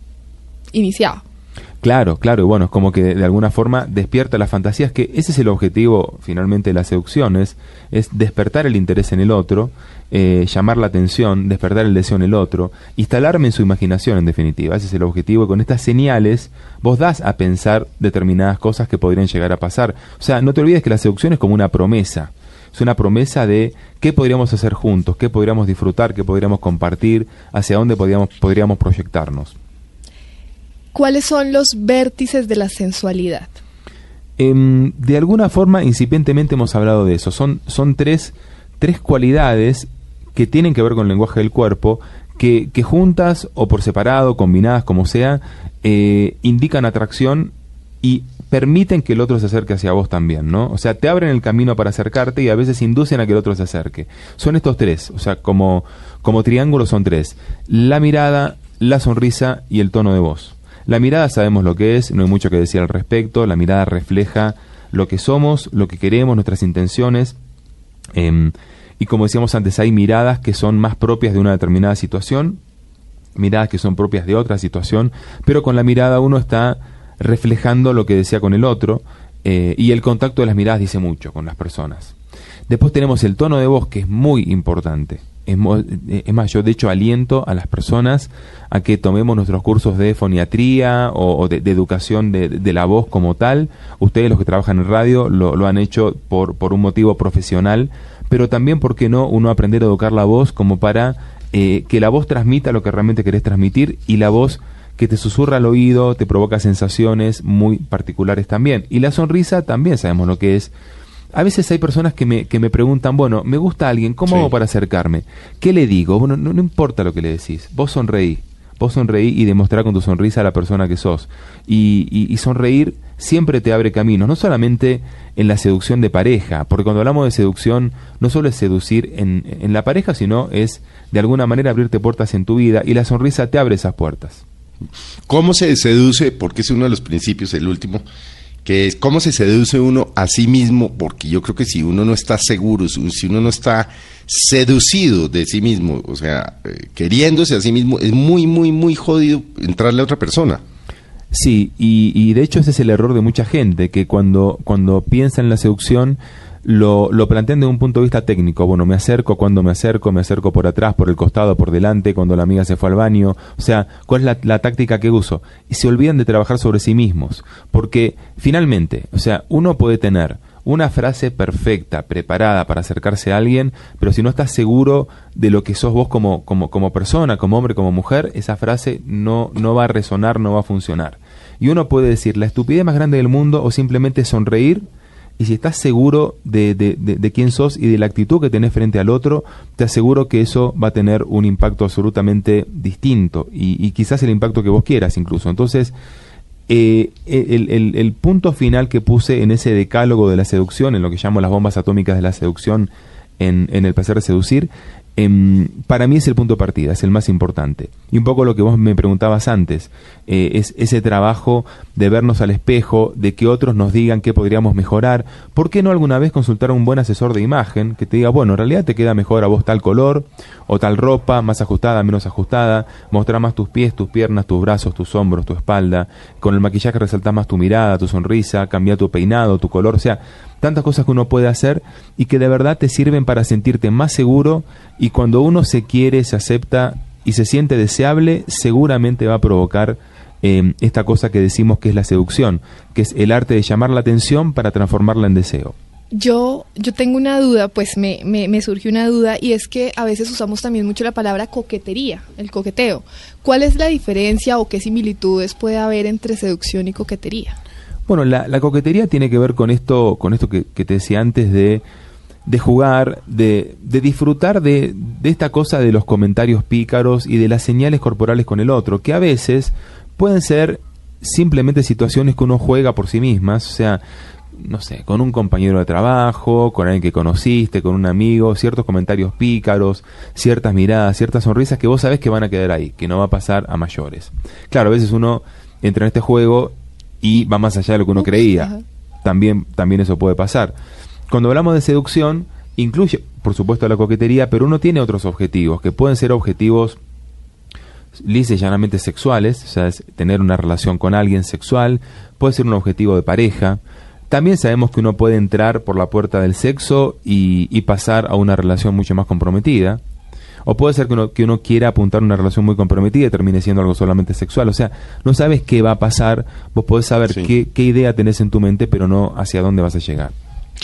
iniciado.
Claro, claro, y bueno, es como que de, alguna forma despierta las fantasías, que ese es el objetivo finalmente de las seducciones, es despertar el interés en el otro, eh, llamar la atención, despertar el deseo en el otro, instalarme en su imaginación en definitiva, ese es el objetivo, y con estas señales vos das a pensar determinadas cosas que podrían llegar a pasar. O sea, no te olvides que la seducción es como una promesa, es una promesa de qué podríamos hacer juntos, qué podríamos disfrutar, qué podríamos compartir, hacia dónde podríamos, podríamos proyectarnos.
¿Cuáles son los vértices de la sensualidad?
Em, de alguna forma, incipientemente hemos hablado de eso. Son, son tres, tres cualidades que tienen que ver con el lenguaje del cuerpo, que, que juntas o por separado, combinadas, como sea, eh, indican atracción y permiten que el otro se acerque hacia vos también, ¿no? O sea, te abren el camino para acercarte y a veces inducen a que el otro se acerque. Son estos tres, o sea, como, como triángulo son tres. La mirada, la sonrisa y el tono de voz. La mirada sabemos lo que es, no hay mucho que decir al respecto, la mirada refleja lo que somos, lo que queremos, nuestras intenciones. Em, y como decíamos antes, hay miradas que son más propias de una determinada situación, miradas que son propias de otra situación, pero con la mirada uno está reflejando lo que decía con el otro, eh, y el contacto de las miradas dice mucho con las personas. Después tenemos el tono de voz, que es muy importante. Es, más, yo de hecho aliento a las personas a que tomemos nuestros cursos de foniatría o, de, educación de, la voz como tal. Ustedes los que trabajan en radio lo, han hecho por, por, un motivo profesional, pero también, ¿por qué no?, uno aprender a educar la voz como para eh, que la voz transmita lo que realmente querés transmitir y la voz que te susurra al oído, te provoca sensaciones muy particulares también. Y la sonrisa también sabemos lo que es a veces hay personas que me, que me preguntan, bueno, me gusta alguien, ¿cómo hago para acercarme? ¿Qué le digo? Bueno, no, importa lo que le decís, vos sonreí, vos sonreí y demostrar con tu sonrisa a la persona que sos. Y, y, sonreír siempre te abre caminos, no solamente en la seducción de pareja, porque cuando hablamos de seducción no solo es seducir en, en la pareja, sino es de alguna manera abrirte puertas en tu vida y la sonrisa te abre esas puertas.
¿Cómo se seduce? Porque es uno de los principios, el último, que es cómo se seduce uno a sí mismo, porque yo creo que si uno no está seguro, si uno no está seducido de sí mismo, o sea, eh, queriéndose a sí mismo, es muy, muy, muy jodido entrarle a otra persona.
Sí, y, y de hecho ese es el error de mucha gente, que cuando, cuando piensa en la seducción lo, lo plantean de un punto de vista técnico. Bueno, me acerco, cuando me acerco, me acerco por atrás, por el costado, por delante, cuando la amiga se fue al baño. O sea, ¿cuál es la, táctica que uso? Y se olvidan de trabajar sobre sí mismos. Porque finalmente, o sea, uno puede tener una frase perfecta, preparada para acercarse a alguien, pero si no estás seguro de lo que sos vos como, como, como persona, como hombre, como mujer, esa frase no, no va a resonar, no va a funcionar. Y uno puede decir la estupidez más grande del mundo o simplemente sonreír y si estás seguro de, de, de, quién sos y de la actitud que tenés frente al otro, te aseguro que eso va a tener un impacto absolutamente distinto y, quizás el impacto que vos quieras incluso. Entonces, eh, el, el, punto final que puse en ese decálogo de la seducción, en lo que llamo las bombas atómicas de la seducción en, en el placer de seducir, Em, para mí es el punto de partida, es el más importante. Y un poco lo que vos me preguntabas antes, eh, es ese trabajo de vernos al espejo, de que otros nos digan qué podríamos mejorar. ¿Por qué no alguna vez consultar a un buen asesor de imagen que te diga, bueno, en realidad te queda mejor a vos tal color o tal ropa, más ajustada, menos ajustada, mostrar más tus pies, tus piernas, tus brazos, tus hombros, tu espalda, con el maquillaje resaltar más tu mirada, tu sonrisa, cambiar tu peinado, tu color, o sea, tantas cosas que uno puede hacer y que de verdad te sirven para sentirte más seguro y cuando uno se quiere, se acepta y se siente deseable, seguramente va a provocar em, esta cosa que decimos que es la seducción, que es el arte de llamar la atención para transformarla en deseo.
Yo, yo tengo una duda, pues me, me, me, surgió una duda y es que a veces usamos también mucho la palabra coquetería, el coqueteo. ¿Cuál es la diferencia o qué similitudes puede haber entre seducción y coquetería?
Bueno, la, coquetería tiene que ver con esto, con esto que, te decía antes de, de jugar, de, de disfrutar de, de, esta cosa de los comentarios pícaros y de las señales corporales con el otro, que a veces pueden ser simplemente situaciones que uno juega por sí mismas, o sea, no sé, con un compañero de trabajo, con alguien que conociste, con un amigo, ciertos comentarios pícaros, ciertas miradas, ciertas sonrisas que vos sabés que van a quedar ahí, que no va a pasar a mayores. Claro, a veces uno entra en este juego y va más allá de lo que uno creía. También, también eso puede pasar. Cuando hablamos de seducción, incluye, por supuesto, la coquetería, pero uno tiene otros objetivos, que pueden ser objetivos lice llanamente sexuales, o sea, tener una relación con alguien sexual, puede ser un objetivo de pareja. También sabemos que uno puede entrar por la puerta del sexo y, y pasar a una relación mucho más comprometida. O puede ser que uno, que uno quiera apuntar una relación muy comprometida y termine siendo algo solamente sexual. O sea, no sabes qué va a pasar, vos podés saber qué, qué idea tenés en tu mente, pero no hacia dónde vas a llegar.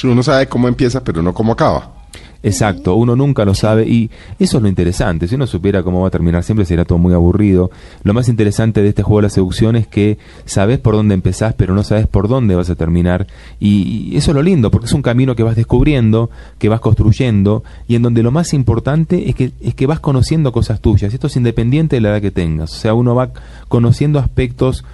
Uno sabe cómo empieza, pero no cómo acaba.
Exacto, uno nunca lo sabe y eso es lo interesante. Si uno supiera cómo va a terminar siempre sería todo muy aburrido. Lo más interesante de este juego de la seducción es que sabes por dónde empezás, pero no sabes por dónde vas a terminar. Y, eso es lo lindo, porque es un camino que vas descubriendo, que vas construyendo y en donde lo más importante es que, es que vas conociendo cosas tuyas. Esto es independiente de la edad que tengas. O sea, uno va conociendo aspectos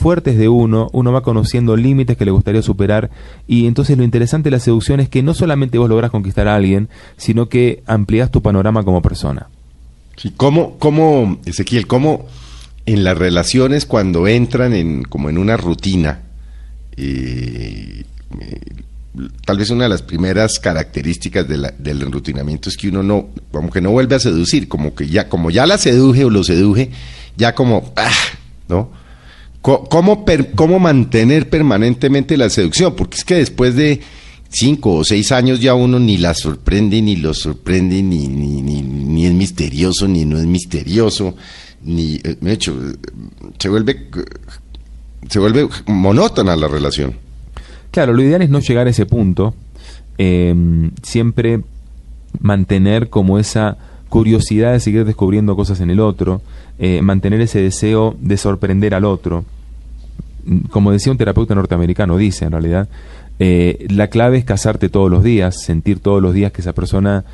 fuertes de uno, uno va conociendo límites que le gustaría superar y entonces lo interesante de la seducción es que no solamente vos lográs conquistar a alguien, sino que ampliás tu panorama como persona.
Sí, ¿cómo, cómo Ezequiel, cómo en las relaciones cuando entran en como en una rutina, eh, eh, tal vez una de las primeras características del enrutinamiento es que uno no, como que no vuelve a seducir, como que ya, como ya la seduje o lo seduje, ya como, ah, ¿no? ¿Cómo, ¿Cómo mantener permanentemente la seducción? Porque es que después de cinco o seis años ya uno ni la sorprende, ni lo sorprende, ni, ni, ni, es misterioso, ni no es misterioso, ni, de eh, hecho, se vuelve, se vuelve monótona la relación.
Claro, lo ideal es no llegar a ese punto, em, siempre mantener como esa curiosidad de seguir descubriendo cosas en el otro, eh, mantener ese deseo de sorprender al otro. Como decía un terapeuta norteamericano, dice en realidad, eh, la clave es casarte todos los días, sentir todos los días que esa persona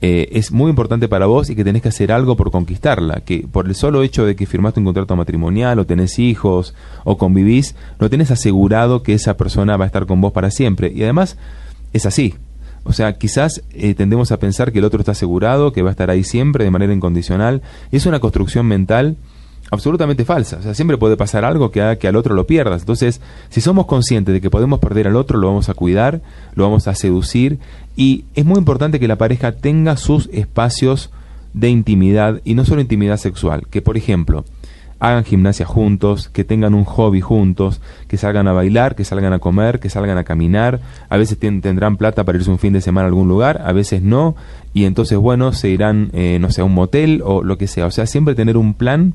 eh, es muy importante para vos y que tenés que hacer algo por conquistarla, que por el solo hecho de que firmaste un contrato matrimonial o tenés hijos o convivís, no tenés asegurado que esa persona va a estar con vos para siempre. Y además es así, o sea, quizás eh, tendemos a pensar que el otro está asegurado, que va a estar ahí siempre de manera incondicional. Es una construcción mental absolutamente falsa. O sea, siempre puede pasar algo que haga que al otro lo pierdas. Entonces, si somos conscientes de que podemos perder al otro, lo vamos a cuidar, lo vamos a seducir. Y es muy importante que la pareja tenga sus espacios de intimidad y no solo intimidad sexual. Que, por ejemplo, hagan gimnasia juntos, que tengan un hobby juntos, que salgan a bailar, que salgan a comer, que salgan a caminar. A veces tendrán plata para irse un fin de semana a algún lugar, a veces no. Y entonces, bueno, se irán, eh, no sé, a un motel o lo que sea. O sea, siempre tener un plan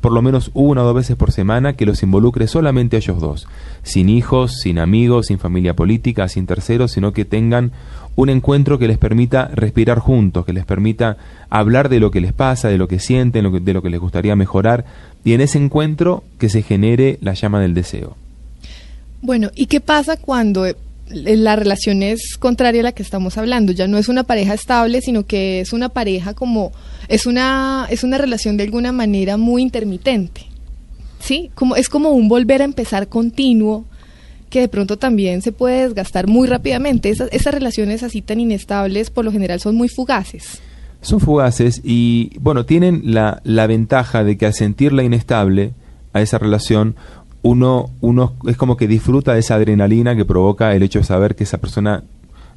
por lo menos una o dos veces por semana que los involucre solamente a ellos dos, sin hijos, sin amigos, sin familia política, sin terceros, sino que tengan un encuentro que les permita respirar juntos, que les permita hablar de lo que les pasa, de lo que sienten, de lo que les gustaría mejorar, y en ese encuentro que se genere la llama del deseo.
Bueno, ¿y qué pasa cuando la relación es contraria a la que estamos hablando? Ya no es una pareja estable, sino que es una pareja como, es una, es una relación de alguna manera muy intermitente. ¿sí? Como, es como un volver a empezar continuo que de pronto también se puede desgastar muy rápidamente. Esas, esas relaciones así tan inestables por lo general son muy fugaces.
Son fugaces y, bueno, tienen la, la ventaja de que al sentirla inestable a esa relación, uno, uno es como que disfruta de esa adrenalina que provoca el hecho de saber que esa persona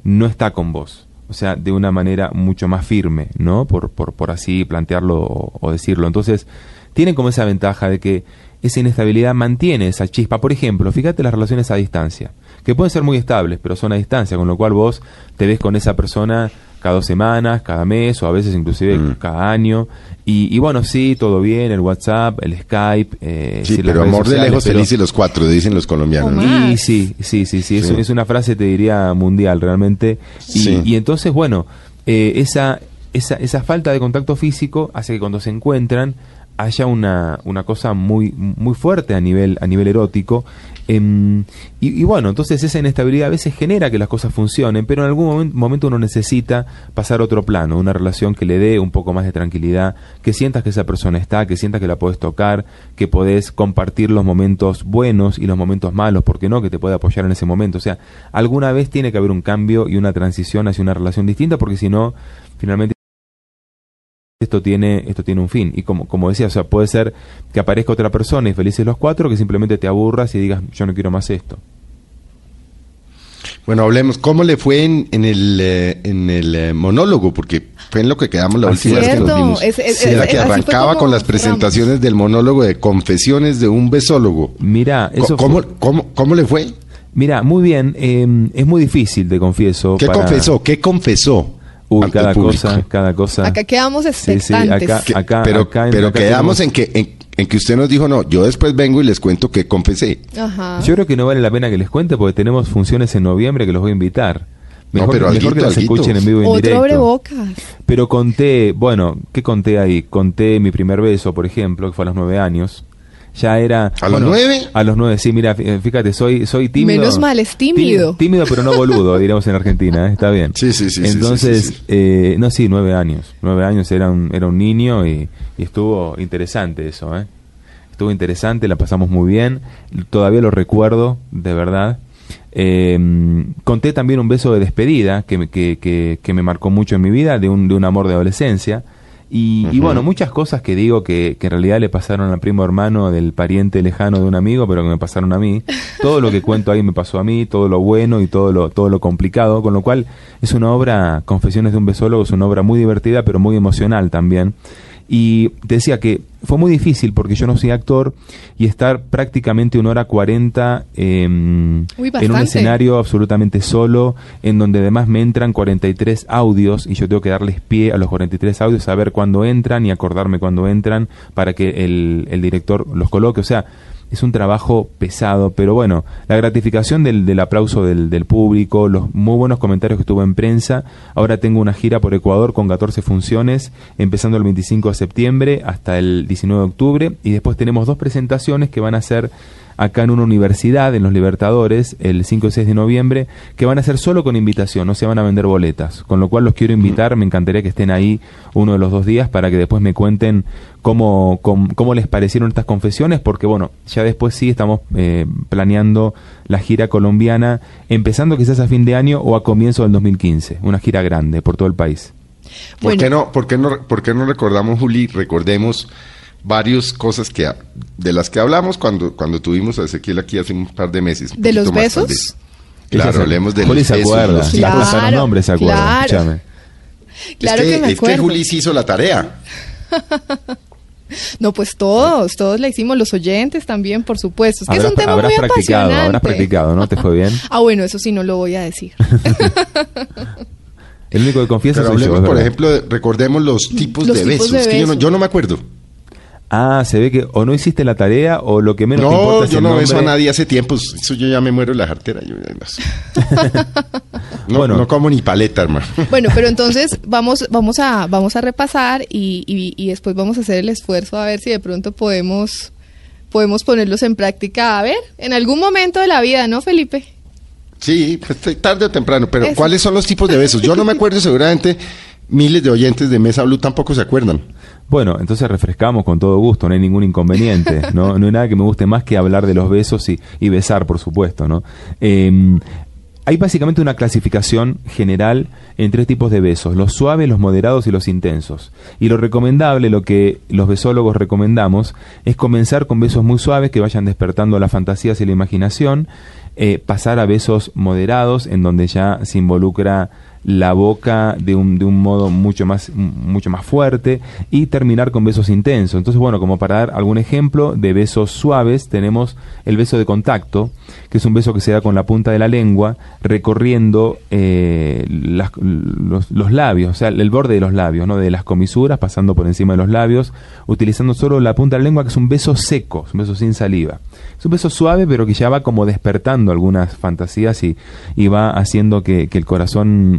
no está con vos. O sea, de una manera mucho más firme, ¿no? Por, por, por así plantearlo o, o decirlo. Entonces, tienen como esa ventaja de que esa inestabilidad mantiene esa chispa. Por ejemplo, fíjate las relaciones a distancia, que pueden ser muy estables, pero son a distancia, con lo cual vos te ves con esa persona cada dos semanas, cada mes o a veces inclusive
Mm.
cada año. Y, y bueno, sí, todo bien, el WhatsApp, el Skype. Eh,
Sí, pero amor de lejos
pero-
felices los cuatro, dicen los colombianos. ¿no?
Y sí, sí, sí, sí, es,
Sí.
es una frase, te diría, mundial realmente. Y,
Sí.
y entonces, bueno, eh, esa, esa, esa falta de contacto físico hace que cuando se encuentran haya una, una cosa muy, muy fuerte a nivel, a nivel erótico. Em, y, bueno, entonces esa inestabilidad a veces genera que las cosas funcionen, pero en algún momen- momento uno necesita pasar a otro plano, una relación que le dé un poco más de tranquilidad, que sientas que esa persona está, que sientas que la podés tocar, que podés compartir los momentos buenos y los momentos malos, ¿por qué no? Que te puede apoyar en ese momento. O sea, alguna vez tiene que haber un cambio y una transición hacia una relación distinta, porque si no, finalmente esto tiene esto tiene un fin y como como decía o sea puede ser que aparezca otra persona y felices los cuatro que simplemente te aburras y digas yo no quiero más esto
Bueno, hablemos, ¿cómo le fue en, en el, eh, en el eh, monólogo? Porque fue en lo que quedamos la
Ah,
última vez que nos vimos.
Es- es-
Era
es-
que arrancaba con las presentaciones del monólogo de Confesiones de un besólogo.
mira eso
¿Cómo,
fue-
cómo, cómo le fue?
mira muy bien eh, es muy difícil te confieso
¿Qué
para-
confesó? ¿Qué confesó?
Uy,
ante el
cada
público?
cosa cada cosa
Acá quedamos
Sí, sí,
expectantes.
acá-
Que-
acá-
pero
acá en-
pero
acá
quedamos
tenemos-
en que en, en que usted nos dijo, no, yo después vengo y les cuento que confesé.
Ajá.
yo creo que no vale la pena que les cuente porque tenemos funciones en noviembre que los voy a invitar
No,
mejor,
pero
mejor
alguito,
que las
alguito.
escuchen en vivo y en
Otro
directo
abrebocas.
Pero conté, bueno, ¿qué conté ahí? Conté mi primer beso, por ejemplo, que fue a los nueve años. Ya era...
¿A los
bueno,
nueve?
A los nueve, sí, mira, fí- fíjate, soy, soy tímido.
Menos mal, es tímido.
Tí- Tímido, pero no boludo, diríamos en Argentina, ¿eh? está bien.
Sí, sí, sí,
Entonces,
sí, sí, sí.
eh, no, sí, nueve años. Nueve años era un, era un niño y, y estuvo interesante eso, ¿eh? Estuvo interesante, la pasamos muy bien. Todavía lo recuerdo, de verdad. Eh, conté también un beso de despedida que, me- que, que, que me marcó mucho en mi vida, de un, de un amor de adolescencia. Y, y bueno, muchas cosas que digo que, que en realidad le pasaron al primo hermano del pariente lejano de un amigo, pero que me pasaron a mí. Todo lo que cuento ahí me pasó a mí, todo lo bueno y todo lo, todo lo complicado, con lo cual es una obra, Confesiones de un besólogo, es una obra muy divertida, pero muy emocional también. Y te decía que fue muy difícil porque yo no soy actor y estar prácticamente una hora cuarenta em, en un escenario absolutamente solo, en donde además me entran 43 audios y yo tengo que darles pie a los 43 audios, saber cuándo entran y acordarme cuándo entran para que el, el director los coloque. O sea, es un trabajo pesado, pero bueno, la gratificación del, del aplauso del, del público, los muy buenos comentarios que tuvo en prensa. Ahora tengo una gira por Ecuador con 14 funciones, empezando el 25 de septiembre hasta el 19 de octubre, y después tenemos dos presentaciones que van a ser acá en una universidad, en los Libertadores, el 5 y 6 de noviembre, que van a ser solo con invitación, no se van a vender boletas. Con lo cual los quiero invitar, me encantaría que estén ahí uno de los dos días para que después me cuenten cómo, cómo, cómo les parecieron estas confesiones, porque bueno, ya después sí estamos eh, planeando la gira colombiana, empezando quizás a fin de año o a comienzo del 2015, una gira grande por todo el país.
¿Por,
Bueno.
qué no, por, qué no, ¿Por qué no recordamos, Juli? Recordemos varias cosas que ha- de las que hablamos cuando, cuando tuvimos a Ezequiel aquí hace un par de meses.
¿De los besos?
Claro, hablemos de
Juli
los
se
besos,
acuerda,
los
Claro,
nombres, se acuerda,
claro.
escúchame.
Claro
es que,
que, me
es que
acuerdo.
Juli sí hizo la tarea.
No, pues todos, todos la hicimos, los oyentes también, por supuesto. Es que es un tema
habrás
muy
practicado,
apasionante.
habrás practicado, ¿no? ¿Te fue bien?
Ah, bueno, eso sí no lo voy a decir.
El único que confiesa
Pero
yo,
hablemos,
es
por ejemplo, de- recordemos los tipos
Los
de
tipos
besos.
de
que yo, no,
besos.
yo no me acuerdo.
Ah, se ve que o no hiciste la tarea o lo que menos te
No,
importa es
yo
el
no
nombre.
beso a nadie hace tiempo. Eso yo ya me muero en la jartera. yo ya no sé. no,
Bueno.
no como ni paleta, hermano.
Bueno, pero entonces vamos, vamos a, vamos a repasar y, y- y después vamos a hacer el esfuerzo a ver si de pronto podemos, podemos ponerlos en práctica. A ver, en algún momento de la vida, ¿no, Felipe?
Sí, pues, tarde o temprano. Pero
Eso.
¿cuáles son los tipos de besos? Yo no me acuerdo, seguramente miles de oyentes de Mesa Blue tampoco se acuerdan.
Bueno, entonces refrescamos con todo gusto, no hay ningún inconveniente, ¿no? No hay nada que me guste más que hablar de los besos y, y besar, por supuesto, ¿no? Em, hay básicamente una clasificación general en tres tipos de besos, los suaves, los moderados y los intensos. Y lo recomendable, lo que los besólogos recomendamos, es comenzar con besos muy suaves que vayan despertando las fantasías y la imaginación, eh, pasar a besos moderados en donde ya se involucra la boca de un, de un modo mucho más, mucho más fuerte y terminar con besos intensos. Entonces, bueno, como para dar algún ejemplo de besos suaves, tenemos el beso de contacto, que es un beso que se da con la punta de la lengua, recorriendo eh, los, los, labios, o sea, el borde de los labios, ¿no? de las comisuras, pasando por encima de los labios, utilizando solo la punta de la lengua, que es un beso seco, un beso sin saliva. Es un beso suave, pero que ya va como despertando algunas fantasías y, y va haciendo que, el corazón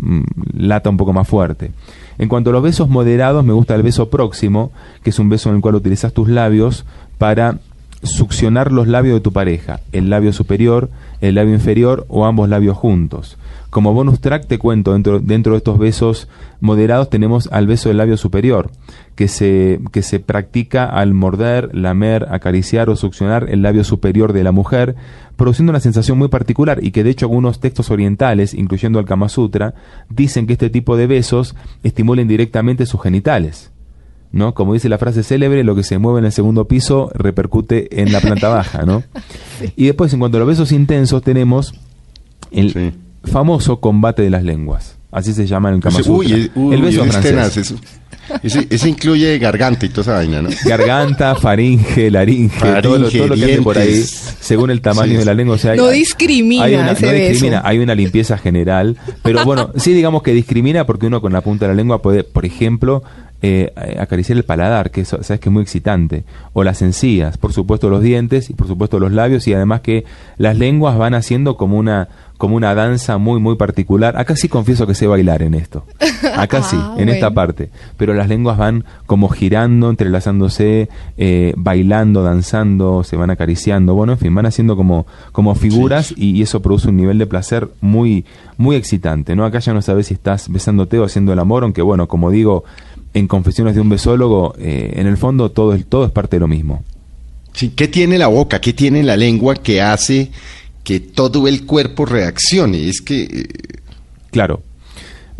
lata un poco más fuerte. En cuanto a los besos moderados, me gusta el beso próximo, que es un beso en el cual utilizas tus labios para succionar los labios de tu pareja, el labio superior, el labio inferior o ambos labios juntos. Como bonus track te cuento, dentro, dentro de estos besos moderados tenemos al beso del labio superior, que se, que se practica al morder, lamer, acariciar o succionar el labio superior de la mujer, produciendo una sensación muy particular y que de hecho algunos textos orientales, incluyendo el Kama Sutra, dicen que este tipo de besos estimulen directamente sus genitales. ¿no? Como dice la frase célebre, lo que se mueve en el segundo piso repercute en la planta baja, ¿no? Y después, en cuanto a los besos intensos, tenemos el, famoso combate de las lenguas. Así se llama en el Kama
el beso francés. ese, incluye garganta y toda esa vaina, ¿no?
Garganta, faringe, laringe, todo, lo, que hay por ahí, según el tamaño de la lengua.
no discrimina
hay una, no discrimina, hay una limpieza general, pero bueno, sí digamos que discrimina porque uno con la punta de la lengua puede, por ejemplo, eh, acariciar el paladar, que sabes que es muy excitante, o las encías, por supuesto los dientes y por supuesto los labios y además que las lenguas van haciendo como una como una danza muy, muy particular. Acá sí confieso que sé bailar en esto. Acá sí, ah, en esta parte. Pero las lenguas van como girando, entrelazándose, eh, bailando, danzando, se van acariciando. Bueno, en fin, van haciendo como, como figuras y, eso produce un nivel de placer muy, muy excitante. ¿no? Acá ya no sabes si estás besándote o haciendo el amor, aunque bueno, como digo, en Confesiones de un Besólogo, eh, en el fondo todo es, todo es parte de lo mismo.
Sí, ¿qué tiene la boca? ¿Qué tiene la lengua que hace que todo el cuerpo reaccione. Es que... Eh,
claro.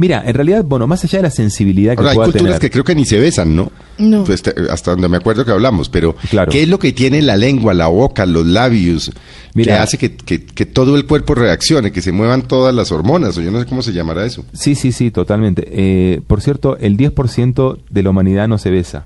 Mira, en realidad, bueno, más allá de la sensibilidad que
hay culturas que creo que ni se besan, ¿no? No. Pues, hasta donde me acuerdo que hablamos, pero claro. ¿qué es lo que tiene la lengua, la boca, los labios, Mira, que hace que, que, todo el cuerpo reaccione, que se muevan todas las hormonas, o yo no sé cómo se llamará eso?
Sí, sí, sí, totalmente. Eh, por cierto, el 10% de la humanidad no se besa.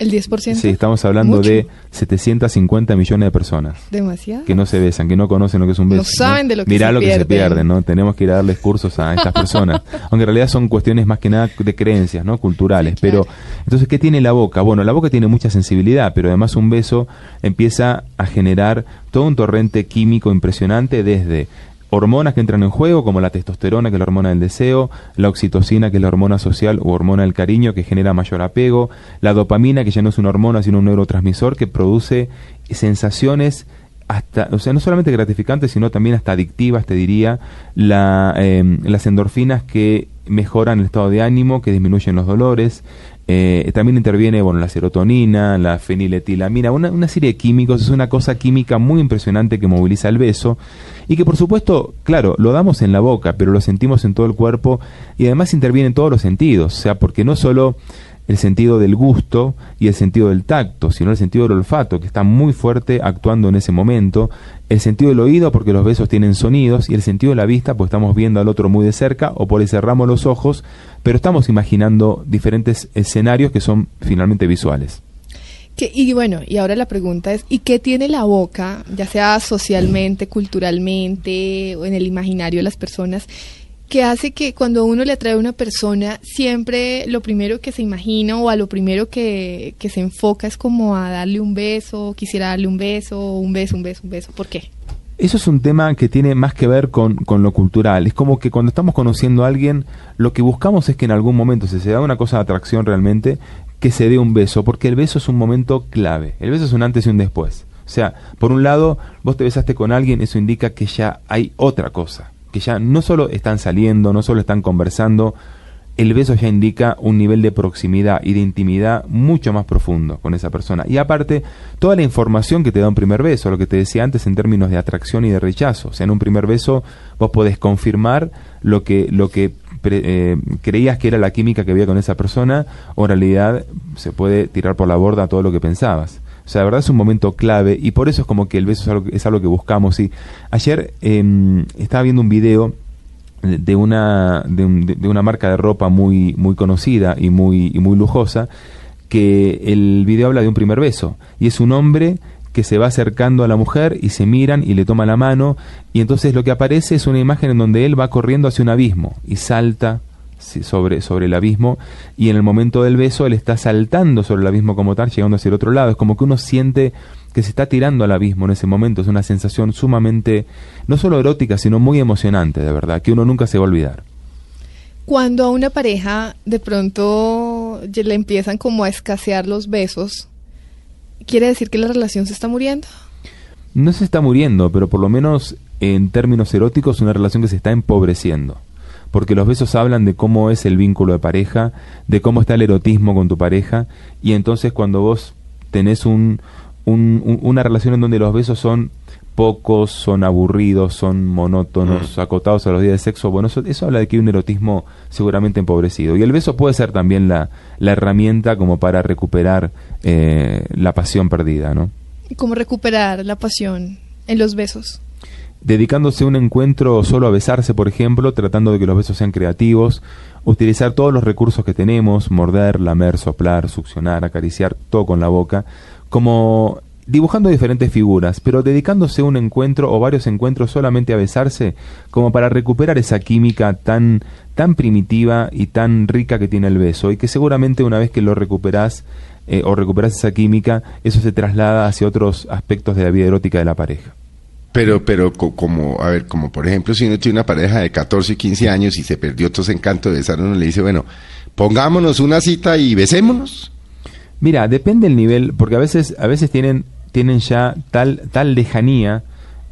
¿El 10%?
Sí, estamos hablando de 750 millones de personas.
Demasiado.
Que no se besan, que no conocen lo que es un beso.
No saben de lo que
Mirá lo que se pierde, ¿no? Tenemos que ir a darles cursos a estas personas. Aunque en realidad son cuestiones más que nada de creencias, ¿no? Culturales. Pero, entonces, ¿qué tiene la boca? Bueno, la boca tiene mucha sensibilidad, pero además un beso empieza a generar todo un torrente químico impresionante desde hormonas que entran en juego, como la testosterona, que es la hormona del deseo, la oxitocina, que es la hormona social o hormona del cariño, que genera mayor apego, la dopamina, que ya no es una hormona, sino un neurotransmisor, que produce sensaciones hasta, o sea, no solamente gratificantes, sino también hasta adictivas, te diría, la, em, las endorfinas que mejoran el estado de ánimo, que disminuyen los dolores, eh, también interviene bueno, la serotonina, la feniletilamina, una, una, serie de químicos, es una cosa química muy impresionante que moviliza el beso y que por supuesto, claro, lo damos en la boca, pero lo sentimos en todo el cuerpo y además interviene en todos los sentidos, o sea, porque no solo el sentido del gusto y el sentido del tacto, sino el sentido del olfato, que está muy fuerte actuando en ese momento, el sentido del oído, porque los besos tienen sonidos, y el sentido de la vista, pues estamos viendo al otro muy de cerca, o por ahí cerramos los ojos, pero estamos imaginando diferentes escenarios que son finalmente visuales.
y bueno, y ahora la pregunta es, ¿y qué tiene la boca, ya sea socialmente, culturalmente, o en el imaginario de las personas, que hace que cuando uno le atrae a una persona, siempre lo primero que se imagina o a lo primero que, se enfoca es como a darle un beso, quisiera darle un beso, un beso, un beso, un beso. ¿Por qué?
Eso es un tema que tiene más que ver con, con, lo cultural. Es como que cuando estamos conociendo a alguien, lo que buscamos es que en algún momento, si se da una cosa de atracción realmente, que se dé un beso, porque el beso es un momento clave. El beso es un antes y un después. O sea, por un lado, vos te besaste con alguien, eso indica que ya hay otra cosa que ya no solo están saliendo, no solo están conversando, el beso ya indica un nivel de proximidad y de intimidad mucho más profundo con esa persona. Y aparte, toda la información que te da un primer beso, lo que te decía antes en términos de atracción y de rechazo. O sea, en un primer beso vos podés confirmar lo que, lo que eh, creías que era la química que había con esa persona, o en realidad se puede tirar por la borda todo lo que pensabas. O sea, la verdad es un momento clave y por eso es como que el beso es algo, que buscamos. Y ayer em, estaba viendo un video de una, de, una marca de ropa muy, muy conocida y muy, y muy lujosa, que el video habla de un primer beso. Y es un hombre que se va acercando a la mujer y se miran y le toma la mano y entonces lo que aparece es una imagen en donde él va corriendo hacia un abismo y salta sobre, sobre el abismo y en el momento del beso él está saltando sobre el abismo como tal, llegando hacia el otro lado. Es como que uno siente que se está tirando al abismo en ese momento. Es una sensación sumamente, no solo erótica, sino muy emocionante, de verdad, que uno nunca se va a olvidar.
Cuando a una pareja de pronto le empiezan como a escasear los besos, ¿quiere decir que la relación se está muriendo?
No se está muriendo, pero por lo menos en términos eróticos una relación que se está empobreciendo. Porque los besos hablan de cómo es el vínculo de pareja, de cómo está el erotismo con tu pareja, y entonces cuando vos tenés un, una relación en donde los besos son pocos, son aburridos, son monótonos, mm. acotados a los días de sexo, bueno, eso, habla de que hay un erotismo seguramente empobrecido. Y el beso puede ser también la, la herramienta como para recuperar eh, la pasión perdida, ¿no?
¿Cómo recuperar la pasión en los besos?
Dedicándose un encuentro solo a besarse, por ejemplo, tratando de que los besos sean creativos, utilizar todos los recursos que tenemos, morder, lamer, soplar, succionar, acariciar, todo con la boca, como dibujando diferentes figuras, pero dedicándose un encuentro o varios encuentros solamente a besarse, como para recuperar esa química tan, tan primitiva y tan rica que tiene el beso, y que seguramente una vez que lo recuperas eh, o recuperas esa química, eso se traslada hacia otros aspectos de la vida erótica de la pareja.
Pero, pero como, a ver, como por ejemplo, si uno tiene una pareja de 14 y 15 años y se perdió todo ese encanto de besar, uno le dice, bueno, pongámonos una cita y besémonos.
Mira, depende el nivel, porque a veces, a veces tienen, tienen ya tal, tal lejanía,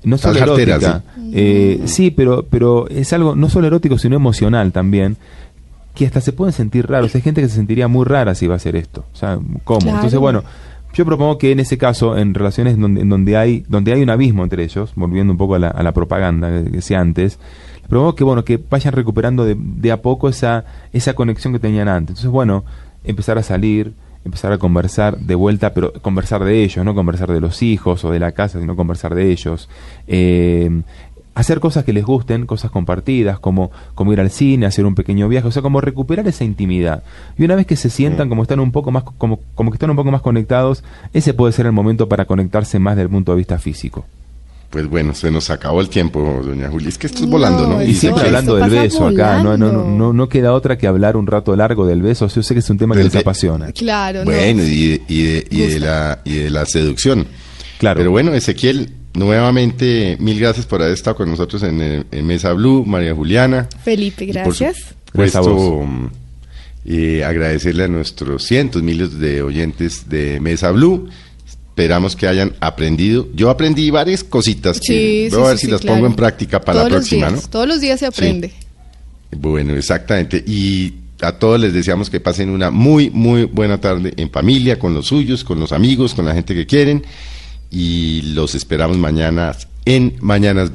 no solo erótica. Eh, sí, pero, pero es algo no solo erótico, sino emocional también, que hasta se pueden sentir raros. Hay gente que se sentiría muy rara si va a hacer esto. O sea, ¿cómo? Entonces, bueno, yo propongo que en ese caso, en relaciones donde, en donde hay, donde hay un abismo entre ellos, volviendo un poco a la, a la propaganda que decía antes, propongo que bueno, que vayan recuperando de, de a poco esa, esa conexión que tenían antes. Entonces, bueno, empezar a salir, empezar a conversar de vuelta, pero conversar de ellos, no conversar de los hijos o de la casa, sino conversar de ellos. Eh, hacer cosas que les gusten, cosas compartidas, como, como ir al cine, hacer un pequeño viaje, o sea, como recuperar esa intimidad. Y una vez que se sientan como están un poco más, como, como que están un poco más conectados, ese puede ser el momento para conectarse más desde el punto de vista físico.
Pues bueno, se nos acabó el tiempo, doña Julia. Es que esto es volando, ¿no?
Y siempre hablando del beso acá, no, no, no, no queda otra que hablar un rato largo del beso. Yo sé que es un tema que les apasiona.
Claro,
Bueno, y, de, y, de, la, y de la seducción. Claro. Pero bueno, Ezequiel, nuevamente, mil gracias por haber estado con nosotros en, Mesa Blue, María Juliana.
Felipe, gracias.
Por supuesto, eh, agradecerle a nuestros cientos, miles de oyentes de Mesa Blue Esperamos que hayan aprendido. Yo aprendí varias cositas que voy a ver si las pongo en práctica para la próxima, ¿no?
Todos los días se aprende.
Bueno, exactamente. Y a todos les deseamos que pasen una muy, muy buena tarde en familia, con los suyos, con los amigos, con la gente que quieren. Y los esperamos mañana en Mañanas